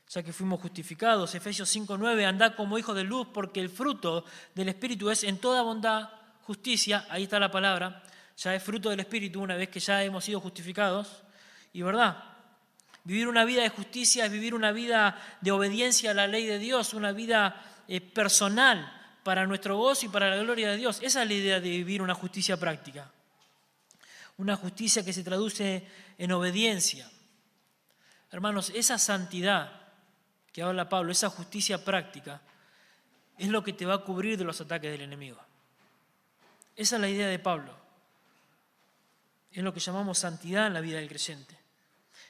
Ya que fuimos justificados, Efesios 5:9, andad como hijos de luz, porque el fruto del Espíritu es en toda bondad, justicia, ahí está la palabra, ya es fruto del Espíritu una vez que ya hemos sido justificados. Y verdad, vivir una vida de justicia es vivir una vida de obediencia a la ley de Dios, una vida eh, personal para nuestro gozo y para la gloria de Dios. Esa es la idea de vivir una justicia práctica. Una justicia que se traduce en obediencia. Hermanos, esa santidad que habla Pablo, esa justicia práctica, es lo que te va a cubrir de los ataques del enemigo. Esa es la idea de Pablo. Es lo que llamamos santidad en la vida del creyente.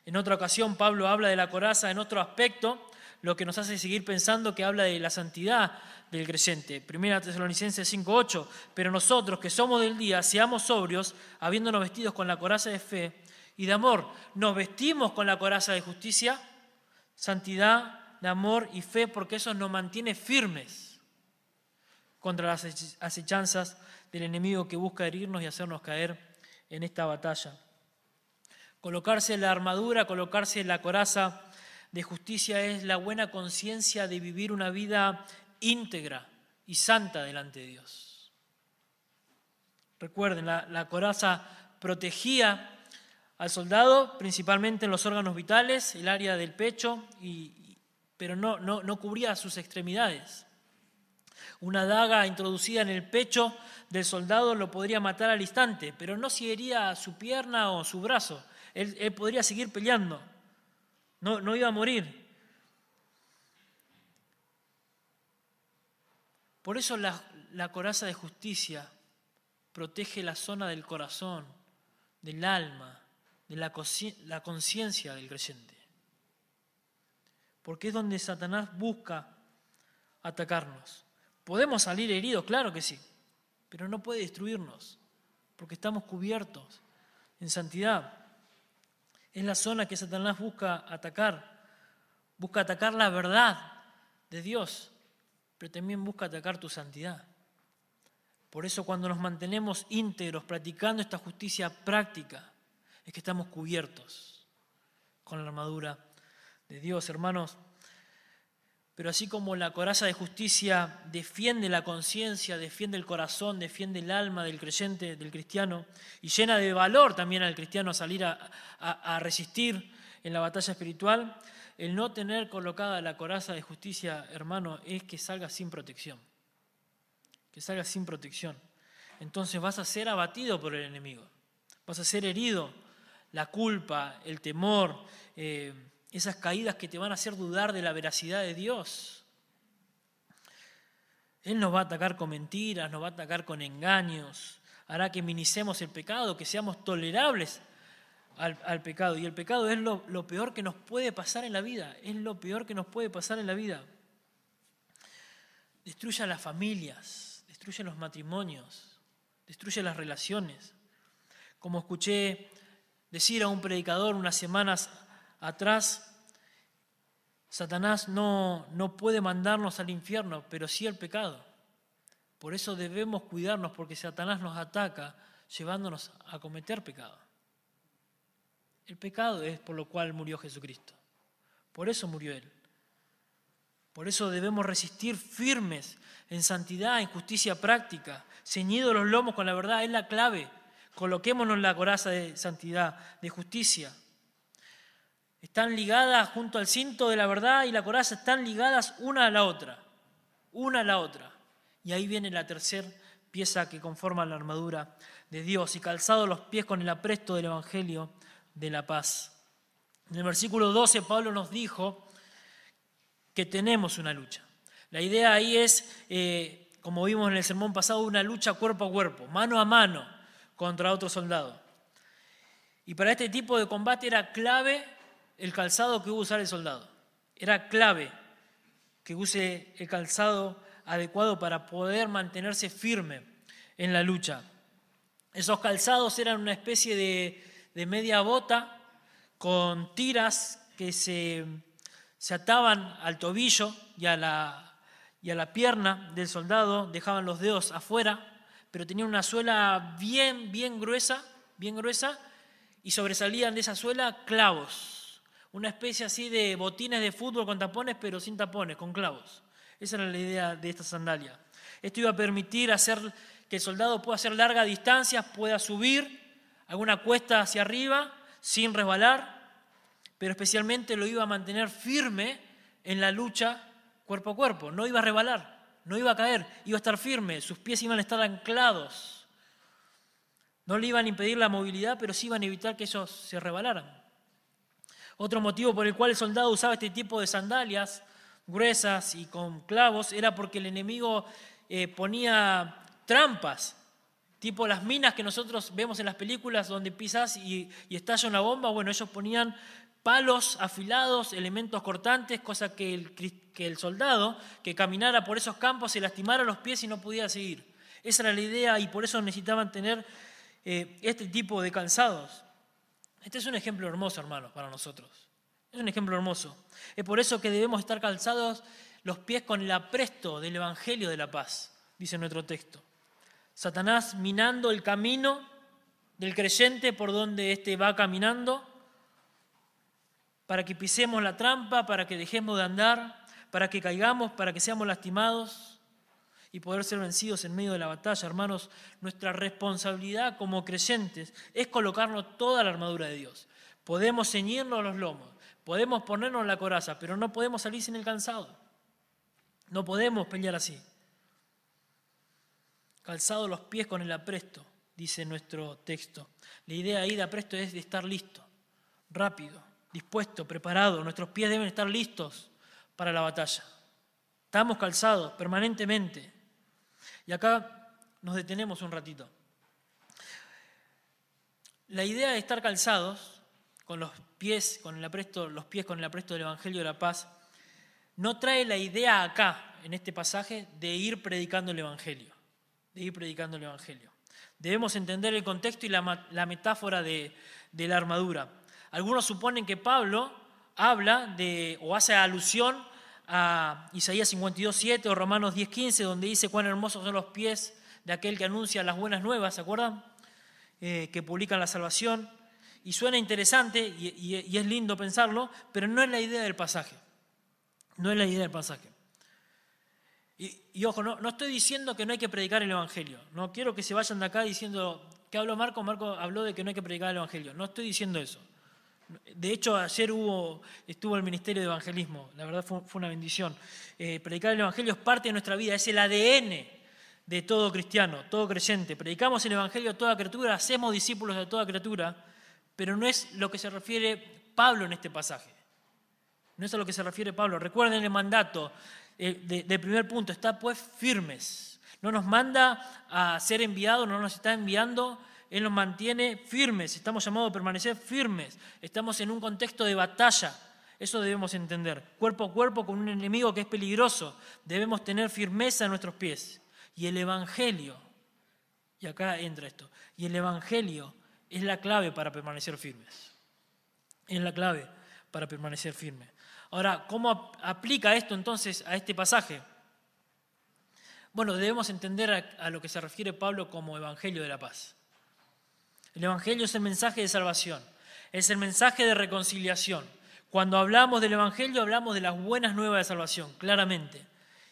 En otra ocasión Pablo habla de la coraza en otro aspecto, lo que nos hace seguir pensando que habla de la santidad del creyente. Primera Tesalonicenses 5:8, pero nosotros que somos del día, seamos sobrios, habiéndonos vestidos con la coraza de fe y de amor. Nos vestimos con la coraza de justicia, santidad, de amor y fe, porque eso nos mantiene firmes contra las acechanzas del enemigo que busca herirnos y hacernos caer en esta batalla. Colocarse la armadura, colocarse la coraza de justicia es la buena conciencia de vivir una vida íntegra y santa delante de Dios. Recuerden, la, coraza protegía al soldado, principalmente en los órganos vitales, el área del pecho, y, pero no, no, no cubría sus extremidades. Una daga introducida en el pecho del soldado lo podría matar al instante, pero no si hería su pierna o su brazo. Él, podría seguir peleando, no, no iba a morir. Por eso la, la coraza de justicia protege la zona del corazón, del alma, de la conciencia del creyente. Porque es donde Satanás busca atacarnos. ¿Podemos salir heridos? Claro que sí, pero no puede destruirnos, porque estamos cubiertos en santidad. Es la zona que Satanás busca atacar, busca atacar la verdad de Dios, pero también busca atacar tu santidad. Por eso cuando nos mantenemos íntegros practicando esta justicia práctica, es que estamos cubiertos con la armadura de Dios, hermanos. Pero así como la coraza de justicia defiende la conciencia, defiende el corazón, defiende el alma del creyente, del cristiano, y llena de valor también al cristiano salir a, resistir en la batalla espiritual, el no tener colocada la coraza de justicia, hermano, es que salga sin protección. Que salga sin protección. Entonces vas a ser abatido por el enemigo. Vas a ser herido. La culpa, el temor, eh, esas caídas que te van a hacer dudar de la veracidad de Dios. Él nos va a atacar con mentiras, nos va a atacar con engaños, hará que minicemos el pecado, que seamos tolerables al, pecado. Y el pecado es lo, lo peor que nos puede pasar en la vida, es lo peor que nos puede pasar en la vida. Destruye las familias, destruye los matrimonios, destruye las relaciones. Como escuché decir a un predicador unas semanas atrás, Satanás no, no puede mandarnos al infierno, pero sí al pecado. Por eso debemos cuidarnos porque Satanás nos ataca llevándonos a cometer pecado. El pecado es por lo cual murió Jesucristo. Por eso murió Él. Por eso debemos resistir firmes en santidad, en justicia práctica, ceñidos los lomos con la verdad, es la clave. Coloquémonos la coraza de santidad, de justicia. Están ligadas junto al cinto de la verdad y la coraza, están ligadas una a la otra, una a la otra. Y ahí viene la tercera pieza que conforma la armadura de Dios y calzado los pies con el apresto del Evangelio de la paz. En el versículo 12 Pablo nos dijo que tenemos una lucha. La idea ahí es, eh, como vimos en el sermón pasado, una lucha cuerpo a cuerpo, mano a mano contra otro soldado. Y para este tipo de combate era clave el calzado que iba a usar el soldado. Era clave que use el calzado adecuado para poder mantenerse firme en la lucha. Esos calzados eran una especie de, media bota con tiras que se, se, ataban al tobillo y a, la, y a la pierna del soldado, dejaban los dedos afuera, pero tenían una suela bien, bien gruesa, bien gruesa, y sobresalían de esa suela clavos una especie así de botines de fútbol con tapones, pero sin tapones, con clavos. Esa era la idea de esta sandalia. Esto iba a permitir hacer que el soldado pueda hacer largas distancias, pueda subir alguna cuesta hacia arriba sin resbalar, pero especialmente lo iba a mantener firme en la lucha cuerpo a cuerpo. No iba a resbalar, no iba a caer, iba a estar firme, sus pies iban a estar anclados. No le iban a impedir la movilidad, pero sí iban a evitar que ellos se rebalaran. Otro motivo por el cual el soldado usaba este tipo de sandalias gruesas y con clavos era porque el enemigo eh, ponía trampas, tipo las minas que nosotros vemos en las películas donde pisas y, estalla una bomba. Bueno, ellos ponían palos afilados, elementos cortantes, cosa que el, soldado que caminara por esos campos se lastimara los pies y no podía seguir. Esa era la idea y por eso necesitaban tener eh, este tipo de calzados. Este es un ejemplo hermoso, hermanos, para nosotros. Es un ejemplo hermoso. Es por eso que debemos estar calzados los pies con el apresto del Evangelio de la paz, dice nuestro texto. Satanás minando el camino del creyente por donde éste va caminando, para que pisemos la trampa, para que dejemos de andar, para que caigamos, para que seamos lastimados y poder ser vencidos en medio de la batalla. Hermanos, nuestra responsabilidad como creyentes es colocarnos toda la armadura de Dios. Podemos ceñirnos los lomos, podemos ponernos la coraza, pero no podemos salir sin el cansado. No podemos pelear así. Calzado los pies con el apresto, dice nuestro texto. La idea ahí de apresto es de estar listo, rápido, dispuesto, preparado. Nuestros pies deben estar listos para la batalla. Estamos calzados permanentemente. Y acá nos detenemos un ratito. La idea de estar calzados con los pies, con el apresto, los pies con el apresto del Evangelio de la Paz, no trae la idea acá, en este pasaje, de ir predicando el Evangelio, de ir predicando el Evangelio. Debemos entender el contexto y la, la metáfora de, de la armadura. Algunos suponen que Pablo habla de o hace alusión a Isaías 52.7 o Romanos 10.15, donde dice cuán hermosos son los pies de aquel que anuncia las buenas nuevas, ¿se acuerdan? Eh, que publican la salvación. Y suena interesante y, es lindo pensarlo, pero no es la idea del pasaje. No es la idea del pasaje. Y, ojo, no, no, estoy diciendo que no hay que predicar el Evangelio. No quiero que se vayan de acá diciendo, ¿qué habló Marco? Marco habló de que no hay que predicar el Evangelio. No estoy diciendo eso. De hecho, ayer hubo, estuvo el Ministerio de Evangelismo. La verdad fue, una bendición. Eh, predicar el Evangelio es parte de nuestra vida, es el ADN de todo cristiano, todo creyente. Predicamos el Evangelio a toda criatura, hacemos discípulos de toda criatura pero no es lo que se refiere Pablo en este pasaje. No es a lo que se refiere Pablo. Recuerden el mandato eh, del primer punto, está pues firmes. No nos manda a ser enviados, no nos está enviando, Él nos mantiene firmes. Estamos llamados a permanecer firmes. Estamos en un contexto de batalla. Eso debemos entender. Cuerpo a cuerpo con un enemigo que es peligroso. Debemos tener firmeza en nuestros pies. Y el Evangelio, y acá entra esto, y el Evangelio es la clave para permanecer firmes. Es la clave para permanecer firmes. Ahora, ¿cómo aplica esto entonces a este pasaje? Bueno, debemos entender a, lo que se refiere Pablo como Evangelio de la paz. El Evangelio es el mensaje de salvación, es el mensaje de reconciliación. Cuando hablamos del Evangelio hablamos de las buenas nuevas de salvación, claramente.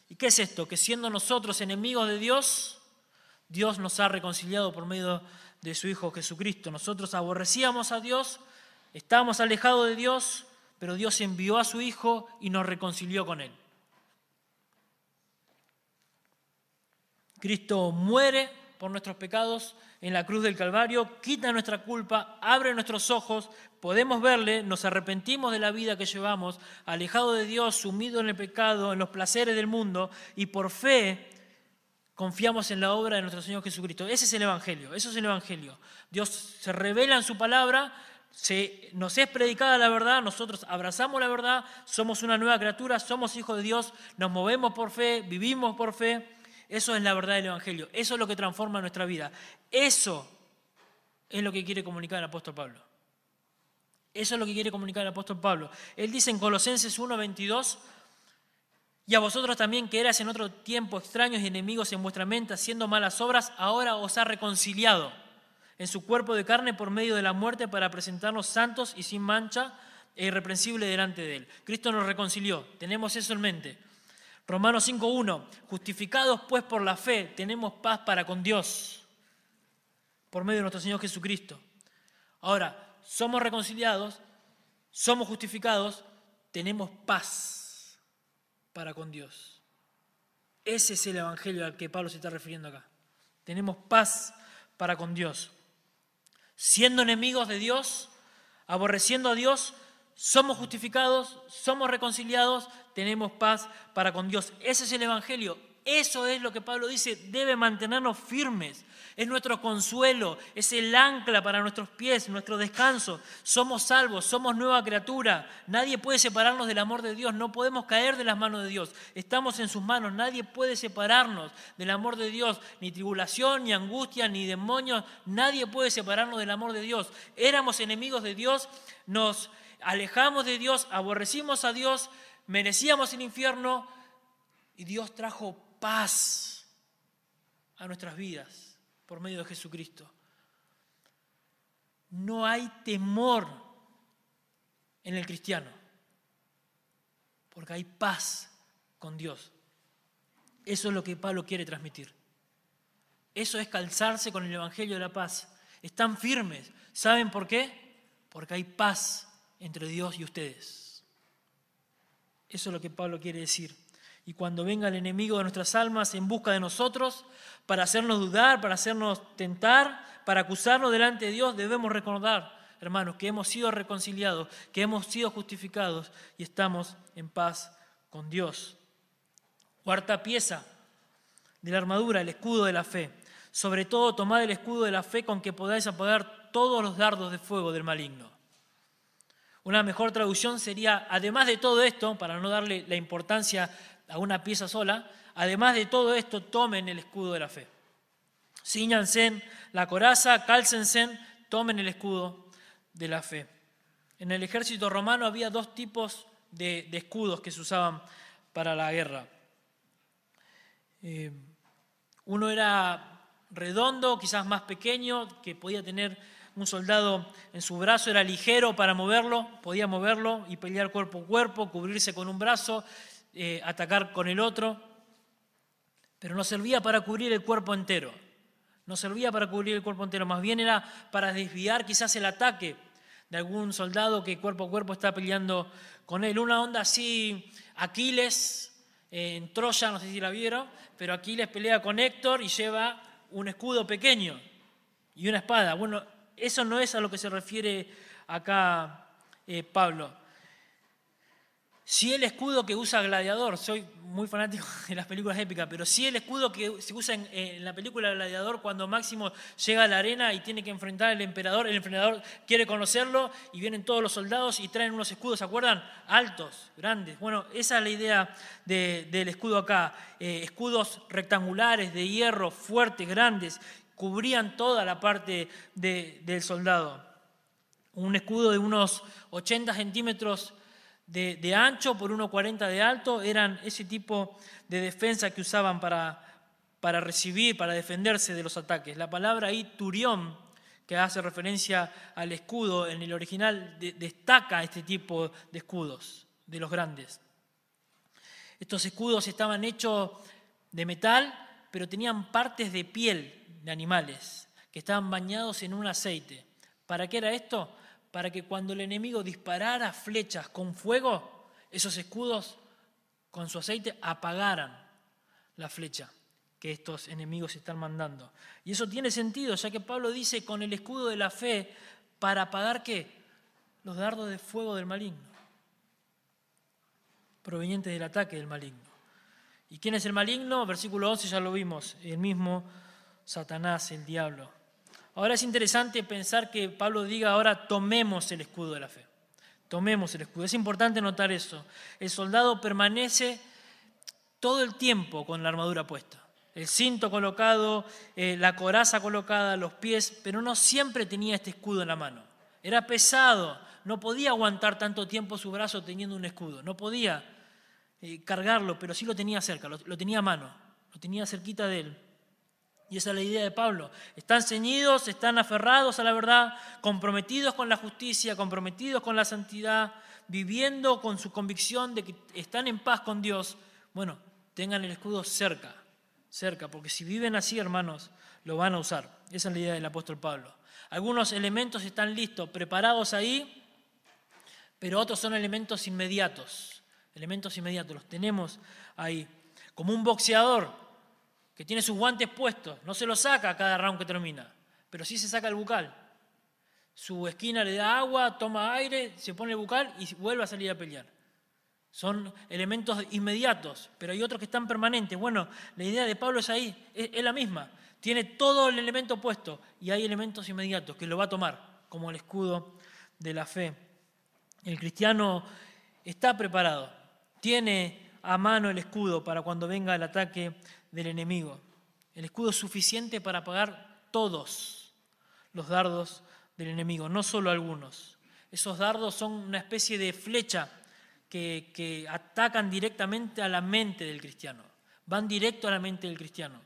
¿Y qué es esto? Que siendo nosotros enemigos de Dios, Dios nos ha reconciliado por medio de su Hijo Jesucristo. Nosotros aborrecíamos a Dios, estábamos alejados de Dios, pero Dios envió a su Hijo y nos reconcilió con Él. Cristo muere por nuestros pecados en la cruz del Calvario, quita nuestra culpa, abre nuestros ojos, podemos verle, nos arrepentimos de la vida que llevamos, alejado de Dios, sumido en el pecado, en los placeres del mundo, y por fe confiamos en la obra de nuestro Señor Jesucristo. Ese es el Evangelio, eso es el Evangelio. Dios se revela en su palabra, se, nos es predicada la verdad, nosotros abrazamos la verdad, somos una nueva criatura, somos hijos de Dios, nos movemos por fe, vivimos por fe. Eso es la verdad del Evangelio, eso es lo que transforma nuestra vida. Eso es lo que quiere comunicar el apóstol Pablo. Eso es lo que quiere comunicar el apóstol Pablo. Él dice en Colosenses 1:22, y a vosotros también que eras en otro tiempo extraños y enemigos en vuestra mente, haciendo malas obras, ahora os ha reconciliado en su cuerpo de carne por medio de la muerte para presentarnos santos y sin mancha e irreprensible delante de él. Cristo nos reconcilió, tenemos eso en mente. Romanos 5.1, justificados pues por la fe, tenemos paz para con Dios, por medio de nuestro Señor Jesucristo. Ahora, somos reconciliados, somos justificados, tenemos paz para con Dios. Ese es el Evangelio al que Pablo se está refiriendo acá. Tenemos paz para con Dios. Siendo enemigos de Dios, aborreciendo a Dios, somos justificados, somos reconciliados, tenemos paz para con Dios. Ese es el Evangelio. Eso es lo que Pablo dice, debe mantenernos firmes. Es nuestro consuelo, es el ancla para nuestros pies, nuestro descanso. Somos salvos, somos nueva criatura. Nadie puede separarnos del amor de Dios, no podemos caer de las manos de Dios. Estamos en sus manos, nadie puede separarnos del amor de Dios. Ni tribulación, ni angustia, ni demonios, nadie puede separarnos del amor de Dios. Éramos enemigos de Dios, nos alejamos de Dios, aborrecimos a Dios, merecíamos el infierno y Dios trajo paz a nuestras vidas por medio de Jesucristo. No hay temor en el cristiano, porque hay paz con Dios. Eso es lo que Pablo quiere transmitir. Eso es calzarse con el Evangelio de la paz. Están firmes. ¿Saben por qué? Porque hay paz entre Dios y ustedes. Eso es lo que Pablo quiere decir y cuando venga el enemigo de nuestras almas en busca de nosotros, para hacernos dudar, para hacernos tentar, para acusarnos delante de Dios, debemos recordar, hermanos, que hemos sido reconciliados, que hemos sido justificados y estamos en paz con Dios. Cuarta pieza de la armadura, el escudo de la fe. Sobre todo, tomad el escudo de la fe con que podáis apagar todos los dardos de fuego del maligno. Una mejor traducción sería, además de todo esto, para no darle la importancia a una pieza sola, además de todo esto, tomen el escudo de la fe. Cíñanse la coraza, cálcense, tomen el escudo de la fe. En el ejército romano había dos tipos de, escudos que se usaban para la guerra. Eh, uno era redondo, quizás más pequeño, que podía tener un soldado en su brazo, era ligero para moverlo, podía moverlo y pelear cuerpo a cuerpo, cubrirse con un brazo, eh, atacar con el otro, pero no servía para cubrir el cuerpo entero, no servía para cubrir el cuerpo entero, más bien era para desviar quizás el ataque de algún soldado que cuerpo a cuerpo está peleando con él. Una onda así, Aquiles en Troya, no sé si la vieron, pero Aquiles pelea con Héctor y lleva un escudo pequeño y una espada. Bueno, eso no es a lo que se refiere acá eh, Pablo. Si el escudo que usa Gladiador, soy muy fanático de las películas épicas, pero si el escudo que se usa en, la película Gladiador cuando Máximo llega a la arena y tiene que enfrentar al emperador, el emperador quiere conocerlo y vienen todos los soldados y traen unos escudos, ¿se acuerdan? Altos, grandes. Bueno, esa es la idea del escudo acá. Eh, escudos rectangulares de hierro, fuertes, grandes, cubrían toda la parte del soldado. Un escudo de unos 80 centímetros de, ancho por 1,40 de alto, eran ese tipo de defensa que usaban para, recibir, para defenderse de los ataques. La palabra ahí, turión, que hace referencia al escudo, en el original destaca este tipo de escudos, de los grandes. Estos escudos estaban hechos de metal, pero tenían partes de piel de animales que estaban bañados en un aceite. ¿Para qué era esto? para que cuando el enemigo disparara flechas con fuego, esos escudos con su aceite apagaran la flecha que estos enemigos están mandando. Y eso tiene sentido, ya que Pablo dice con el escudo de la fe para apagar qué? Los dardos de fuego del maligno, provenientes del ataque del maligno. ¿Y quién es el maligno? Versículo 11 ya lo vimos, el mismo Satanás, el diablo. Ahora es interesante pensar que Pablo diga ahora tomemos el escudo de la fe. Tomemos el escudo. Es importante notar eso. El soldado permanece todo el tiempo con la armadura puesta. El cinto colocado, eh, la coraza colocada, los pies, pero no siempre tenía este escudo en la mano. Era pesado, no podía aguantar tanto tiempo su brazo teniendo un escudo, no podía eh, cargarlo, pero sí lo tenía cerca, lo tenía a mano, lo tenía cerquita de él. Y esa es la idea de Pablo. Están ceñidos, están aferrados a la verdad, comprometidos con la justicia, comprometidos con la santidad, viviendo con su convicción de que están en paz con Dios. Bueno, tengan el escudo cerca, cerca, porque si viven así, hermanos, lo van a usar. Esa es la idea del apóstol Pablo. Algunos elementos están listos, preparados ahí, pero otros son elementos inmediatos. Elementos inmediatos, los tenemos ahí. Como un boxeador que tiene sus guantes puestos, no se los saca cada round que termina, pero sí se saca el bucal. Su esquina le da agua, toma aire, se pone el bucal y vuelve a salir a pelear. Son elementos inmediatos, pero hay otros que están permanentes. Bueno, la idea de Pablo es ahí, es, la misma. Tiene todo el elemento puesto y hay elementos inmediatos que lo va a tomar, como el escudo de la fe. El cristiano está preparado, tiene a mano el escudo para cuando venga el ataque del enemigo. El escudo es suficiente para apagar todos los dardos del enemigo, no solo algunos. Esos dardos son una especie de flecha que atacan directamente a la mente del cristiano, van directo a la mente del cristiano.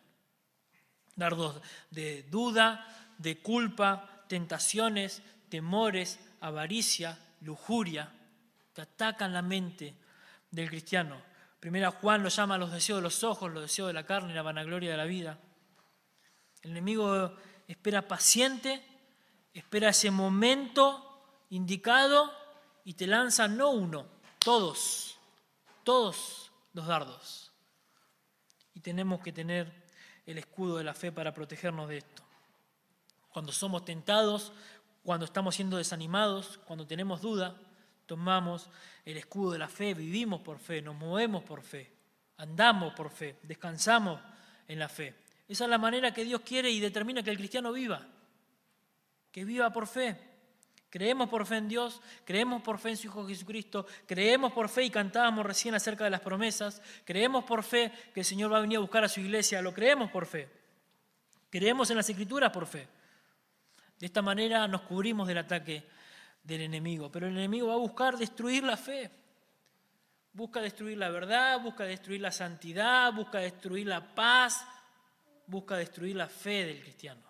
Dardos de duda, de culpa, tentaciones, temores, avaricia, lujuria, que atacan la mente del cristiano. Primera Juan lo llama los deseos de los ojos, los deseos de la carne y la vanagloria de la vida. El enemigo espera paciente, espera ese momento indicado y te lanza no uno, todos, todos los dardos. Y tenemos que tener el escudo de la fe para protegernos de esto. Cuando somos tentados, cuando estamos siendo desanimados, cuando tenemos duda, tomamos el escudo de la fe, vivimos por fe, nos movemos por fe, andamos por fe, descansamos en la fe. Esa es la manera que Dios quiere y determina que el cristiano viva, que viva por fe. Creemos por fe en Dios, creemos por fe en su Hijo Jesucristo, creemos por fe y cantábamos recién acerca de las promesas, creemos por fe que el Señor va a venir a buscar a su iglesia, lo creemos por fe. Creemos en las escrituras por fe. De esta manera nos cubrimos del ataque del enemigo, pero el enemigo va a buscar destruir la fe. Busca destruir la verdad, busca destruir la santidad, busca destruir la paz, busca destruir la fe del cristiano.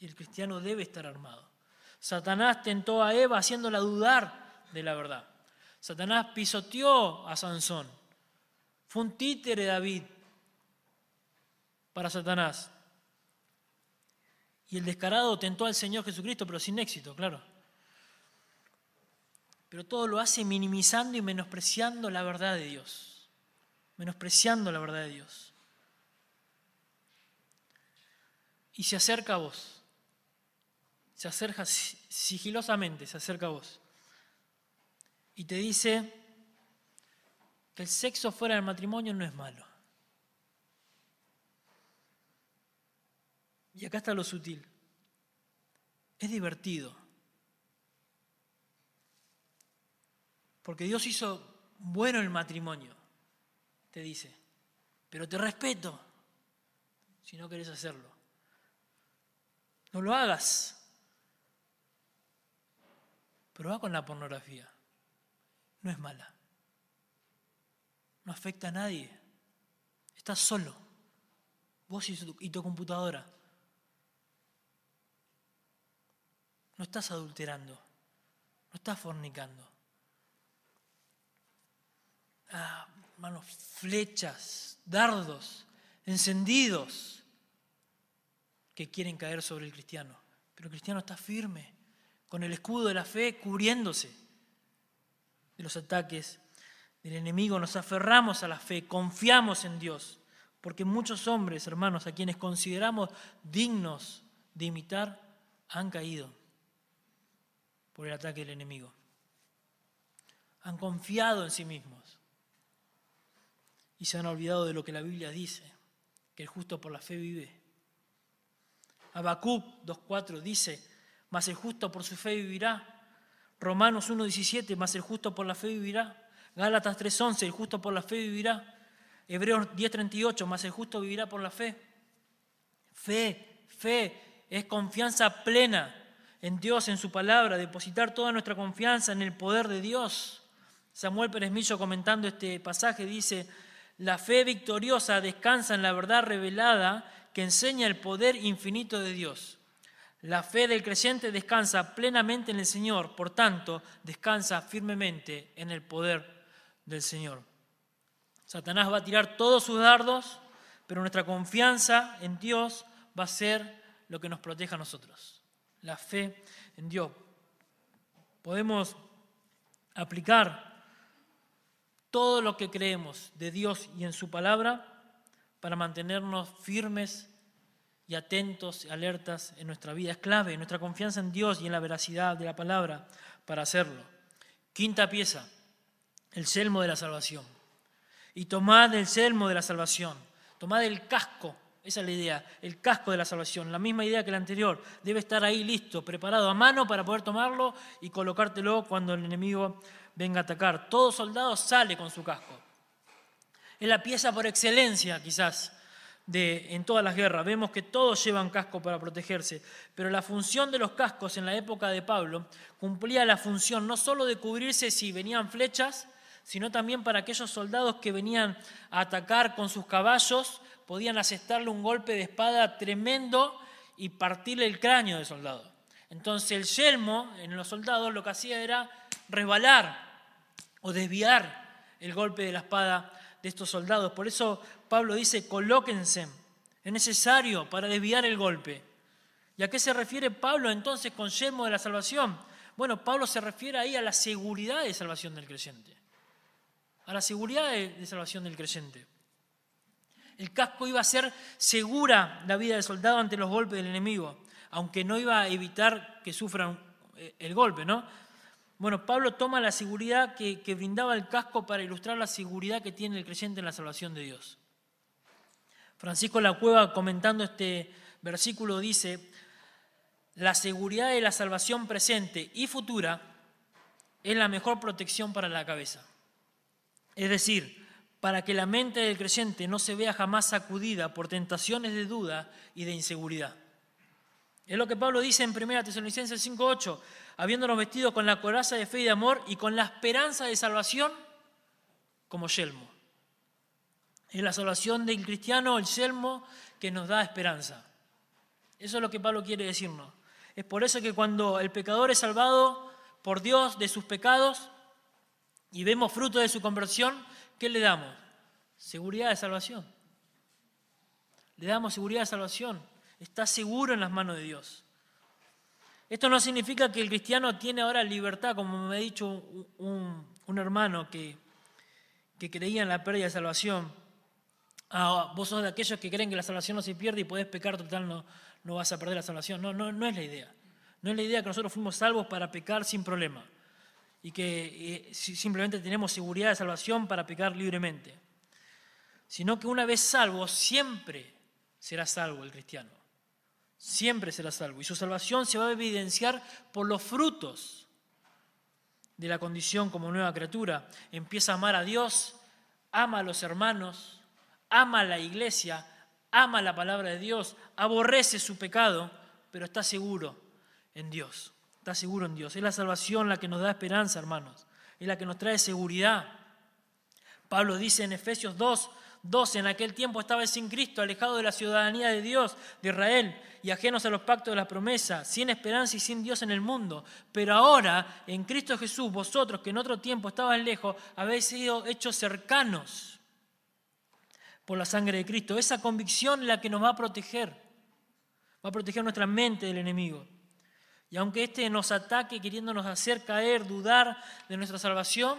Y el cristiano debe estar armado. Satanás tentó a Eva haciéndola dudar de la verdad. Satanás pisoteó a Sansón. Fue un títere David para Satanás. Y el descarado tentó al Señor Jesucristo, pero sin éxito, claro. Pero todo lo hace minimizando y menospreciando la verdad de Dios. Menospreciando la verdad de Dios. Y se acerca a vos. Se acerca sigilosamente, se acerca a vos. Y te dice que el sexo fuera del matrimonio no es malo. Y acá está lo sutil. Es divertido. Porque Dios hizo bueno el matrimonio, te dice. Pero te respeto si no querés hacerlo. No lo hagas. Pero va con la pornografía. No es mala. No afecta a nadie. Estás solo. Vos y tu computadora. No estás adulterando, no estás fornicando. Ah, flechas, dardos, encendidos que quieren caer sobre el cristiano. Pero el cristiano está firme, con el escudo de la fe cubriéndose de los ataques del enemigo. Nos aferramos a la fe, confiamos en Dios, porque muchos hombres, hermanos, a quienes consideramos dignos de imitar, han caído por el ataque del enemigo. Han confiado en sí mismos y se han olvidado de lo que la Biblia dice, que el justo por la fe vive. Habacuc 2.4 dice, mas el justo por su fe vivirá. Romanos 1.17, mas el justo por la fe vivirá. Gálatas 3.11, el justo por la fe vivirá. Hebreos 10.38, mas el justo vivirá por la fe. Fe, fe, es confianza plena en Dios, en su palabra, depositar toda nuestra confianza en el poder de Dios. Samuel Pérez Millo comentando este pasaje dice, la fe victoriosa descansa en la verdad revelada que enseña el poder infinito de Dios. La fe del creyente descansa plenamente en el Señor, por tanto, descansa firmemente en el poder del Señor. Satanás va a tirar todos sus dardos, pero nuestra confianza en Dios va a ser lo que nos proteja a nosotros la fe en Dios. Podemos aplicar todo lo que creemos de Dios y en su palabra para mantenernos firmes y atentos, alertas en nuestra vida. Es clave nuestra confianza en Dios y en la veracidad de la palabra para hacerlo. Quinta pieza, el selmo de la salvación. Y tomad el selmo de la salvación, tomad el casco esa es la idea, el casco de la salvación, la misma idea que la anterior. Debe estar ahí listo, preparado a mano para poder tomarlo y colocártelo cuando el enemigo venga a atacar. Todo soldado sale con su casco. Es la pieza por excelencia, quizás, de, en todas las guerras. Vemos que todos llevan casco para protegerse, pero la función de los cascos en la época de Pablo cumplía la función no solo de cubrirse si venían flechas, sino también para aquellos soldados que venían a atacar con sus caballos podían asestarle un golpe de espada tremendo y partirle el cráneo del soldado. Entonces el yelmo en los soldados lo que hacía era resbalar o desviar el golpe de la espada de estos soldados. Por eso Pablo dice, colóquense, es necesario para desviar el golpe. ¿Y a qué se refiere Pablo entonces con yelmo de la salvación? Bueno, Pablo se refiere ahí a la seguridad de salvación del creyente. A la seguridad de salvación del creyente. El casco iba a ser segura la vida del soldado ante los golpes del enemigo, aunque no iba a evitar que sufran eh, el golpe, ¿no? Bueno, Pablo toma la seguridad que, que brindaba el casco para ilustrar la seguridad que tiene el creyente en la salvación de Dios. Francisco La Cueva, comentando este versículo, dice, la seguridad de la salvación presente y futura es la mejor protección para la cabeza. Es decir, para que la mente del creyente no se vea jamás sacudida por tentaciones de duda y de inseguridad. Es lo que Pablo dice en 1 Tesalonicenses 5:8, habiéndonos vestido con la coraza de fe y de amor y con la esperanza de salvación como yelmo. Es la salvación del cristiano, el yelmo que nos da esperanza. Eso es lo que Pablo quiere decirnos. Es por eso que cuando el pecador es salvado por Dios de sus pecados y vemos fruto de su conversión, ¿qué le damos? Seguridad de salvación. Le damos seguridad de salvación. Está seguro en las manos de Dios. Esto no significa que el cristiano tiene ahora libertad, como me ha dicho un, hermano que, creía en la pérdida de salvación. Ah, vos sos de aquellos que creen que la salvación no se pierde y podés pecar total, no, vas a perder la salvación. No, no, no es la idea. No es la idea que nosotros fuimos salvos para pecar sin problema y que eh, simplemente tenemos seguridad de salvación para pecar libremente, sino que una vez salvo siempre será salvo el cristiano. Siempre será salvo. Y su salvación se va a evidenciar por los frutos de la condición como nueva criatura. Empieza a amar a Dios, ama a los hermanos, ama a la iglesia, ama la palabra de Dios, aborrece su pecado, pero está seguro en Dios. Está seguro en Dios. Es la salvación la que nos da esperanza, hermanos. Es la que nos trae seguridad. Pablo dice en Efesios 2, 12, en aquel tiempo estaba sin Cristo, alejado de la ciudadanía de Dios, de Israel, y ajenos a los pactos de la promesa, sin esperanza y sin Dios en el mundo. Pero ahora, en Cristo Jesús, vosotros que en otro tiempo estaban lejos, habéis sido hechos cercanos por la sangre de Cristo. Esa convicción es la que nos va a proteger, va a proteger nuestra mente del enemigo. Y aunque éste nos ataque queriéndonos hacer caer, dudar de nuestra salvación,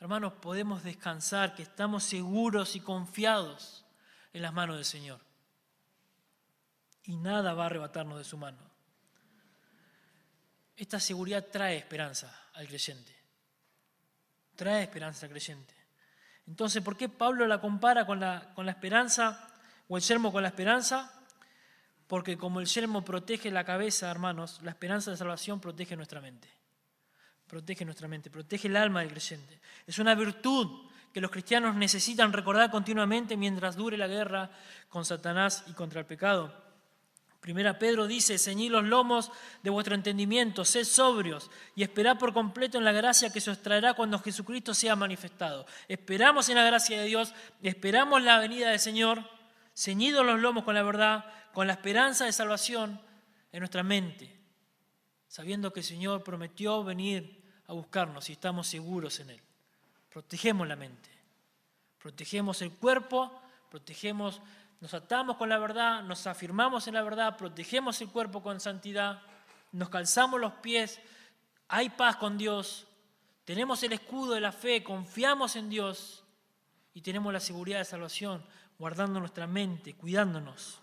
Hermanos, podemos descansar, que estamos seguros y confiados en las manos del Señor. Y nada va a arrebatarnos de su mano. Esta seguridad trae esperanza al creyente. Trae esperanza al creyente. Entonces, ¿por qué Pablo la compara con la, con la esperanza o el yermo con la esperanza? Porque como el yermo protege la cabeza, hermanos, la esperanza de salvación protege nuestra mente protege nuestra mente, protege el alma del creyente. Es una virtud que los cristianos necesitan recordar continuamente mientras dure la guerra con Satanás y contra el pecado. Primera Pedro dice, ceñid los lomos de vuestro entendimiento, sed sobrios y esperad por completo en la gracia que se os traerá cuando Jesucristo sea manifestado. Esperamos en la gracia de Dios, esperamos la venida del Señor, ceñidos los lomos con la verdad, con la esperanza de salvación en nuestra mente, sabiendo que el Señor prometió venir a buscarnos y estamos seguros en Él. Protegemos la mente, protegemos el cuerpo, protegemos, nos atamos con la verdad, nos afirmamos en la verdad, protegemos el cuerpo con santidad, nos calzamos los pies, hay paz con Dios, tenemos el escudo de la fe, confiamos en Dios y tenemos la seguridad de salvación, guardando nuestra mente, cuidándonos.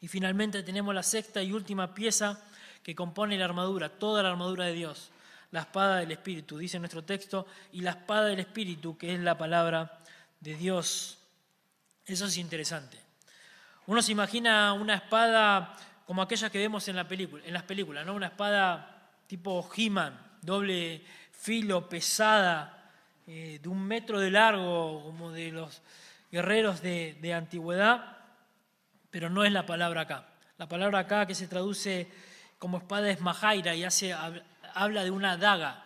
Y finalmente tenemos la sexta y última pieza que compone la armadura, toda la armadura de Dios la espada del Espíritu, dice nuestro texto, y la espada del Espíritu, que es la palabra de Dios. Eso es interesante. Uno se imagina una espada como aquella que vemos en, la película, en las películas, ¿no? una espada tipo He-Man, doble filo, pesada, eh, de un metro de largo, como de los guerreros de, de antigüedad, pero no es la palabra acá. La palabra acá que se traduce como espada es majaira y hace habla de una daga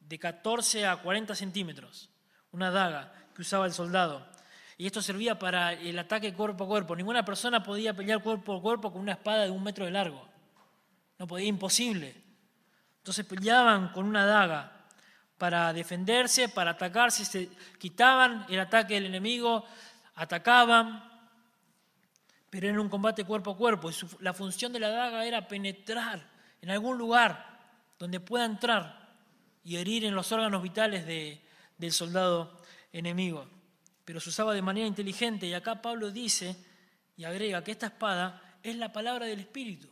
de 14 a 40 centímetros, una daga que usaba el soldado. Y esto servía para el ataque cuerpo a cuerpo. Ninguna persona podía pelear cuerpo a cuerpo con una espada de un metro de largo. No podía, imposible. Entonces peleaban con una daga para defenderse, para atacarse, se quitaban el ataque del enemigo, atacaban, pero era un combate cuerpo a cuerpo. Y la función de la daga era penetrar en algún lugar donde pueda entrar y herir en los órganos vitales del soldado enemigo. Pero se usaba de manera inteligente y acá Pablo dice y agrega que esta espada es la palabra del Espíritu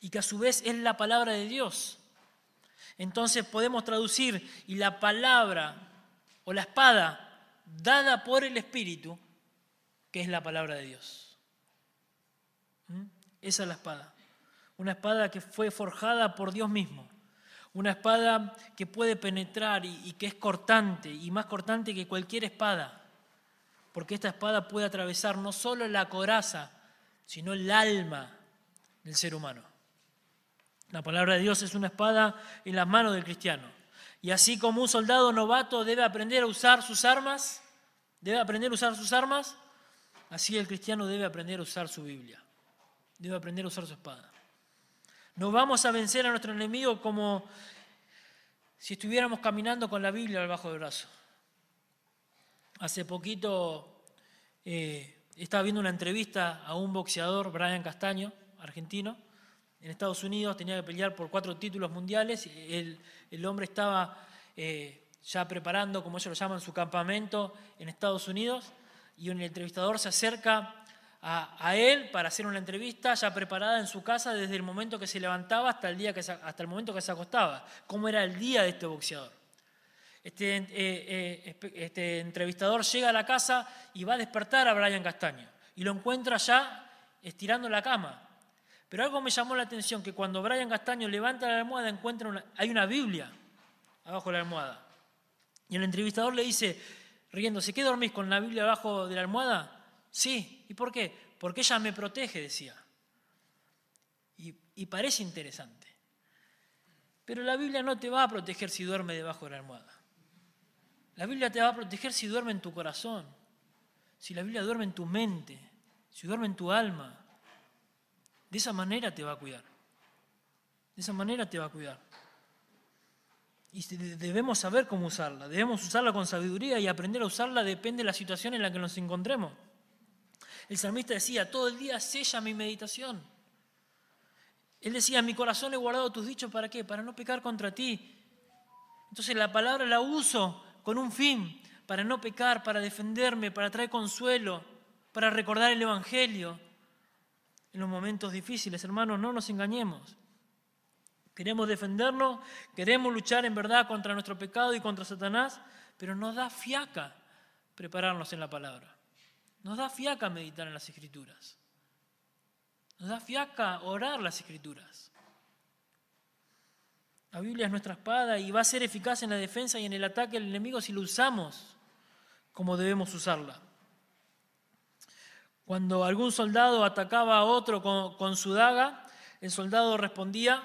y que a su vez es la palabra de Dios. Entonces podemos traducir y la palabra o la espada dada por el Espíritu, que es la palabra de Dios. ¿Mm? Esa es la espada una espada que fue forjada por Dios mismo, una espada que puede penetrar y, que es cortante, y más cortante que cualquier espada, porque esta espada puede atravesar no solo la coraza, sino el alma del ser humano. La palabra de Dios es una espada en las manos del cristiano. Y así como un soldado novato debe aprender a usar sus armas, debe aprender a usar sus armas, así el cristiano debe aprender a usar su Biblia, debe aprender a usar su espada. No vamos a vencer a nuestro enemigo como si estuviéramos caminando con la Biblia debajo del brazo. Hace poquito eh, estaba viendo una entrevista a un boxeador, Brian Castaño, argentino, en Estados Unidos, tenía que pelear por cuatro títulos mundiales, el, el hombre estaba eh, ya preparando, como ellos lo llaman, su campamento en Estados Unidos, y un entrevistador se acerca a, él para hacer una entrevista ya preparada en su casa desde el momento que se levantaba hasta el, día que hasta el momento que se acostaba, cómo era el día de este boxeador. Este, eh, eh, este, entrevistador llega a la casa y va a despertar a Brian Castaño y lo encuentra ya estirando la cama. Pero algo me llamó la atención, que cuando Brian Castaño levanta la almohada encuentra hay una Biblia abajo de la almohada. Y el entrevistador le dice, riéndose, ¿qué dormís con la Biblia abajo de la almohada? Sí. ¿Y por qué? Porque ella me protege, decía. Y, parece interesante. Pero la Biblia no te va a proteger si duerme debajo de la almohada. La Biblia te va a proteger si duerme en tu corazón, si la Biblia duerme en tu mente, si duerme en tu alma. De esa manera te va a cuidar. De esa manera te va a cuidar. Y debemos saber cómo usarla, debemos usarla con sabiduría y aprender a usarla depende de la situación en la que nos encontremos. El salmista decía, todo el día sella mi meditación. Él decía, mi corazón he guardado tus dichos para qué? Para no pecar contra ti. Entonces la palabra la uso con un fin, para no pecar, para defenderme, para traer consuelo, para recordar el Evangelio. En los momentos difíciles, hermanos, no nos engañemos. Queremos defendernos, queremos luchar en verdad contra nuestro pecado y contra Satanás, pero nos da fiaca prepararnos en la palabra. Nos da fiaca meditar en las escrituras. Nos da fiaca orar las escrituras. La Biblia es nuestra espada y va a ser eficaz en la defensa y en el ataque del enemigo si lo usamos como debemos usarla. Cuando algún soldado atacaba a otro con, su daga, el soldado respondía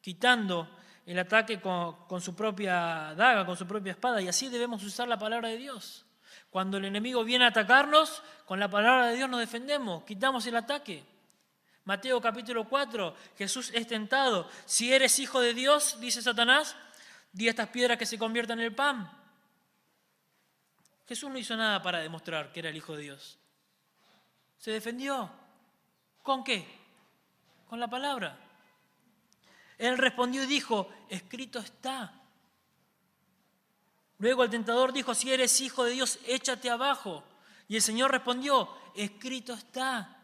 quitando el ataque con, con su propia daga, con su propia espada, y así debemos usar la palabra de Dios. Cuando el enemigo viene a atacarnos, con la palabra de Dios nos defendemos, quitamos el ataque. Mateo capítulo 4, Jesús es tentado. Si eres hijo de Dios, dice Satanás, di estas piedras que se conviertan en el pan. Jesús no hizo nada para demostrar que era el hijo de Dios. Se defendió. ¿Con qué? Con la palabra. Él respondió y dijo, escrito está. Luego el tentador dijo, si eres hijo de Dios, échate abajo. Y el Señor respondió, escrito está.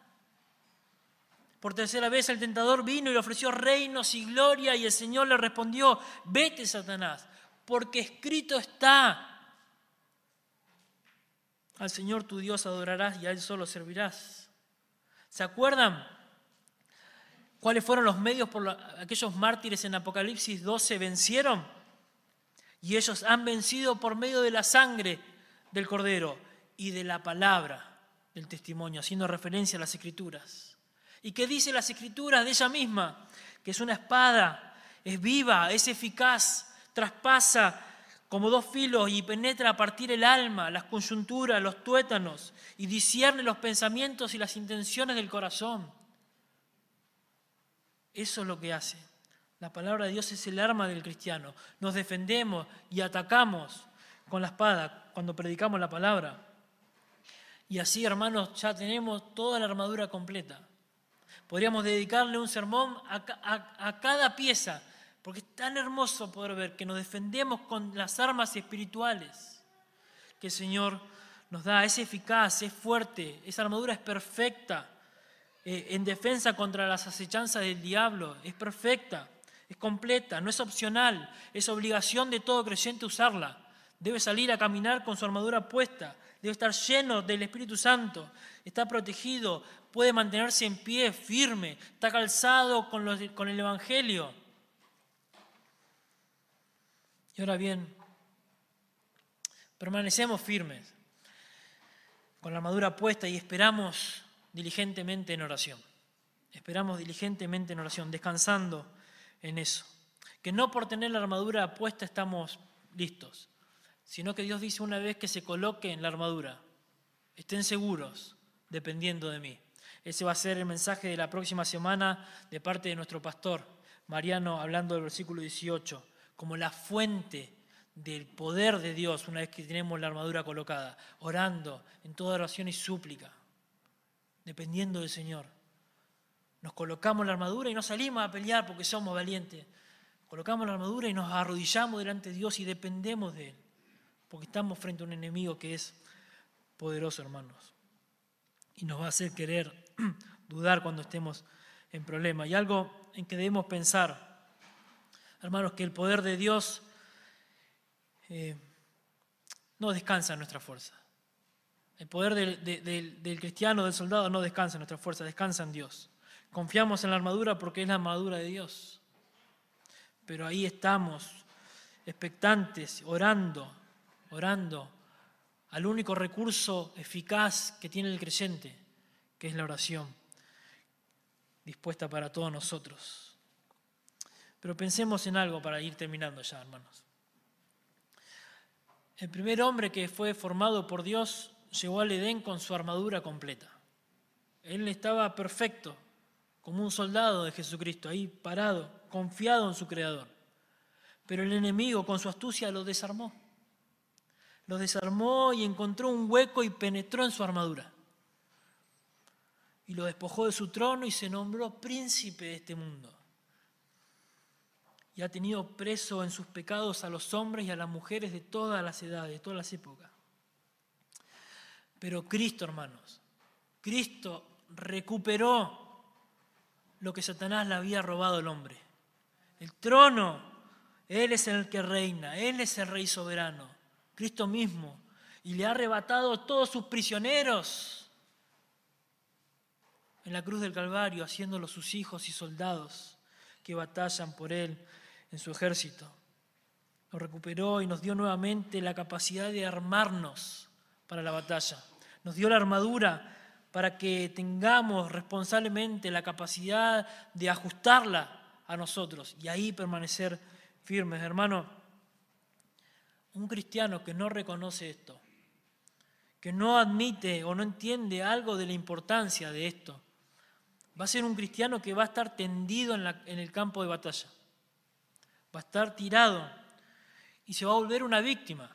Por tercera vez el tentador vino y le ofreció reinos y gloria y el Señor le respondió, vete Satanás, porque escrito está. Al Señor tu Dios adorarás y a Él solo servirás. ¿Se acuerdan cuáles fueron los medios por los aquellos mártires en Apocalipsis 12 vencieron? Y ellos han vencido por medio de la sangre del cordero y de la palabra del testimonio, haciendo referencia a las escrituras. ¿Y qué dice las escrituras de ella misma? Que es una espada, es viva, es eficaz, traspasa como dos filos y penetra a partir el alma, las coyunturas, los tuétanos, y discierne los pensamientos y las intenciones del corazón. Eso es lo que hace. La palabra de Dios es el arma del cristiano. Nos defendemos y atacamos con la espada cuando predicamos la palabra. Y así, hermanos, ya tenemos toda la armadura completa. Podríamos dedicarle un sermón a, cada pieza, porque es tan hermoso poder ver que nos defendemos con las armas espirituales que el Señor nos da. Es eficaz, es fuerte, esa armadura es perfecta eh, en defensa contra las acechanzas del diablo, es perfecta es completa, no es opcional, es obligación de todo creyente usarla. Debe salir a caminar con su armadura puesta, debe estar lleno del Espíritu Santo, está protegido, puede mantenerse en pie, firme, está calzado con, el Evangelio. Y ahora bien, permanecemos firmes, con la armadura puesta y esperamos diligentemente en oración. Esperamos diligentemente en oración, descansando en eso. Que no por tener la armadura puesta estamos listos, sino que Dios dice una vez que se coloque en la armadura, estén seguros dependiendo de mí. Ese va a ser el mensaje de la próxima semana de parte de nuestro pastor, Mariano, hablando del versículo 18, como la fuente del poder de Dios una vez que tenemos la armadura colocada, orando en toda oración y súplica, dependiendo del Señor. Nos colocamos la armadura y no salimos a pelear porque somos valientes. Colocamos la armadura y nos arrodillamos delante de Dios y dependemos de Él, porque estamos frente a un enemigo que es poderoso, hermanos, y nos va a hacer querer dudar cuando estemos en problemas. Y algo en que debemos pensar, hermanos, que el poder de Dios eh, no descansa en nuestra fuerza. El poder del, del cristiano, del soldado, no descansa en nuestra fuerza, descansa en Dios. Confiamos en la armadura porque es la armadura de Dios. Pero ahí estamos, expectantes, orando, orando al único recurso eficaz que tiene el creyente, que es la oración, dispuesta para todos nosotros. Pero pensemos en algo para ir terminando ya, hermanos. El primer hombre que fue formado por Dios llegó al Edén con su armadura completa. Él estaba perfecto, como un soldado de Jesucristo, ahí parado, confiado en su Creador. Pero el enemigo con su astucia lo desarmó. Lo desarmó y encontró un hueco y penetró en su armadura. Y lo despojó de su trono y se nombró príncipe de este mundo y ha tenido preso en sus pecados a los hombres y a las mujeres de todas las edades, de todas las épocas. Pero Cristo, hermanos, Cristo recuperó lo que Satanás le había robado al hombre. El trono, Él es el que reina, Él es el rey soberano, Cristo mismo, y le ha arrebatado todos sus prisioneros en la cruz del Calvario, haciéndolos sus hijos y soldados que batallan por Él en su ejército. Nos recuperó y nos dio nuevamente la capacidad de armarnos para la batalla. Nos dio la armadura para que tengamos responsablemente la capacidad de ajustarla a nosotros y ahí permanecer firmes. Hermano, un cristiano que no reconoce esto, que no admite o no entiende algo de la importancia de esto, va a ser un cristiano que va a estar tendido en, en el campo de batalla va a estar tirado y se va a volver una víctima.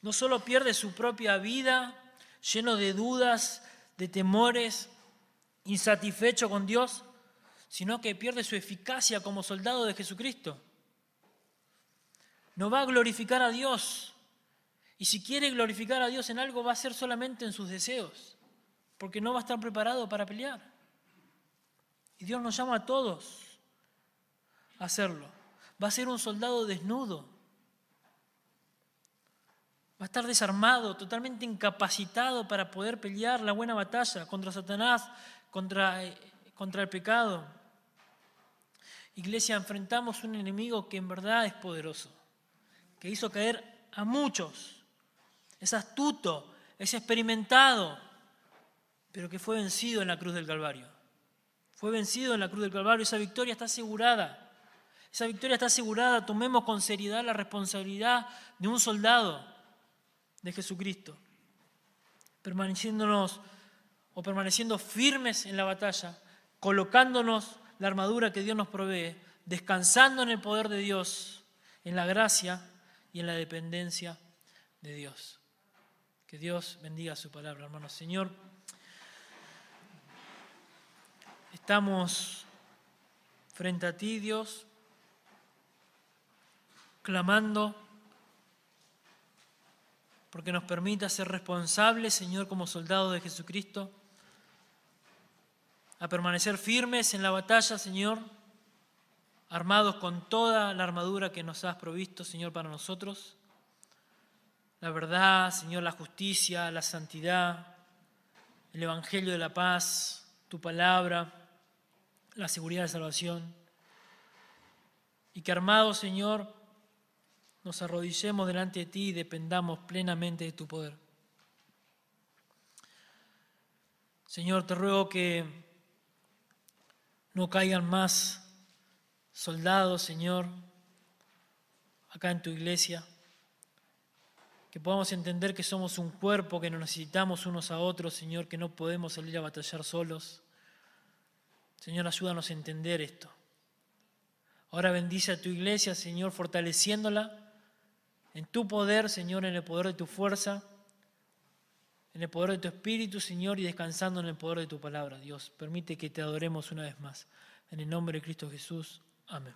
No solo pierde su propia vida, lleno de dudas, de temores, insatisfecho con Dios, sino que pierde su eficacia como soldado de Jesucristo. No va a glorificar a Dios. Y si quiere glorificar a Dios en algo, va a ser solamente en sus deseos, porque no va a estar preparado para pelear. Y Dios nos llama a todos hacerlo. Va a ser un soldado desnudo. Va a estar desarmado, totalmente incapacitado para poder pelear la buena batalla contra Satanás, contra, eh, contra el pecado. Iglesia, enfrentamos un enemigo que en verdad es poderoso, que hizo caer a muchos. Es astuto, es experimentado, pero que fue vencido en la cruz del Calvario. Fue vencido en la cruz del Calvario, esa victoria está asegurada. Esa victoria está asegurada. Tomemos con seriedad la responsabilidad de un soldado de Jesucristo, permaneciéndonos o permaneciendo firmes en la batalla, colocándonos la armadura que Dios nos provee, descansando en el poder de Dios, en la gracia y en la dependencia de Dios. Que Dios bendiga su palabra, hermanos. Señor, estamos frente a ti, Dios clamando porque nos permita ser responsables, Señor, como soldados de Jesucristo, a permanecer firmes en la batalla, Señor, armados con toda la armadura que nos has provisto, Señor, para nosotros. La verdad, Señor, la justicia, la santidad, el Evangelio de la paz, tu palabra, la seguridad de salvación. Y que armados, Señor, nos arrodillemos delante de ti y dependamos plenamente de tu poder. Señor, te ruego que no caigan más soldados, Señor, acá en tu iglesia, que podamos entender que somos un cuerpo, que nos necesitamos unos a otros, Señor, que no podemos salir a batallar solos. Señor, ayúdanos a entender esto. Ahora bendice a tu iglesia, Señor, fortaleciéndola en tu poder, Señor, en el poder de tu fuerza, en el poder de tu espíritu, Señor, y descansando en el poder de tu palabra, Dios. Permite que te adoremos una vez más. En el nombre de Cristo Jesús. Amén.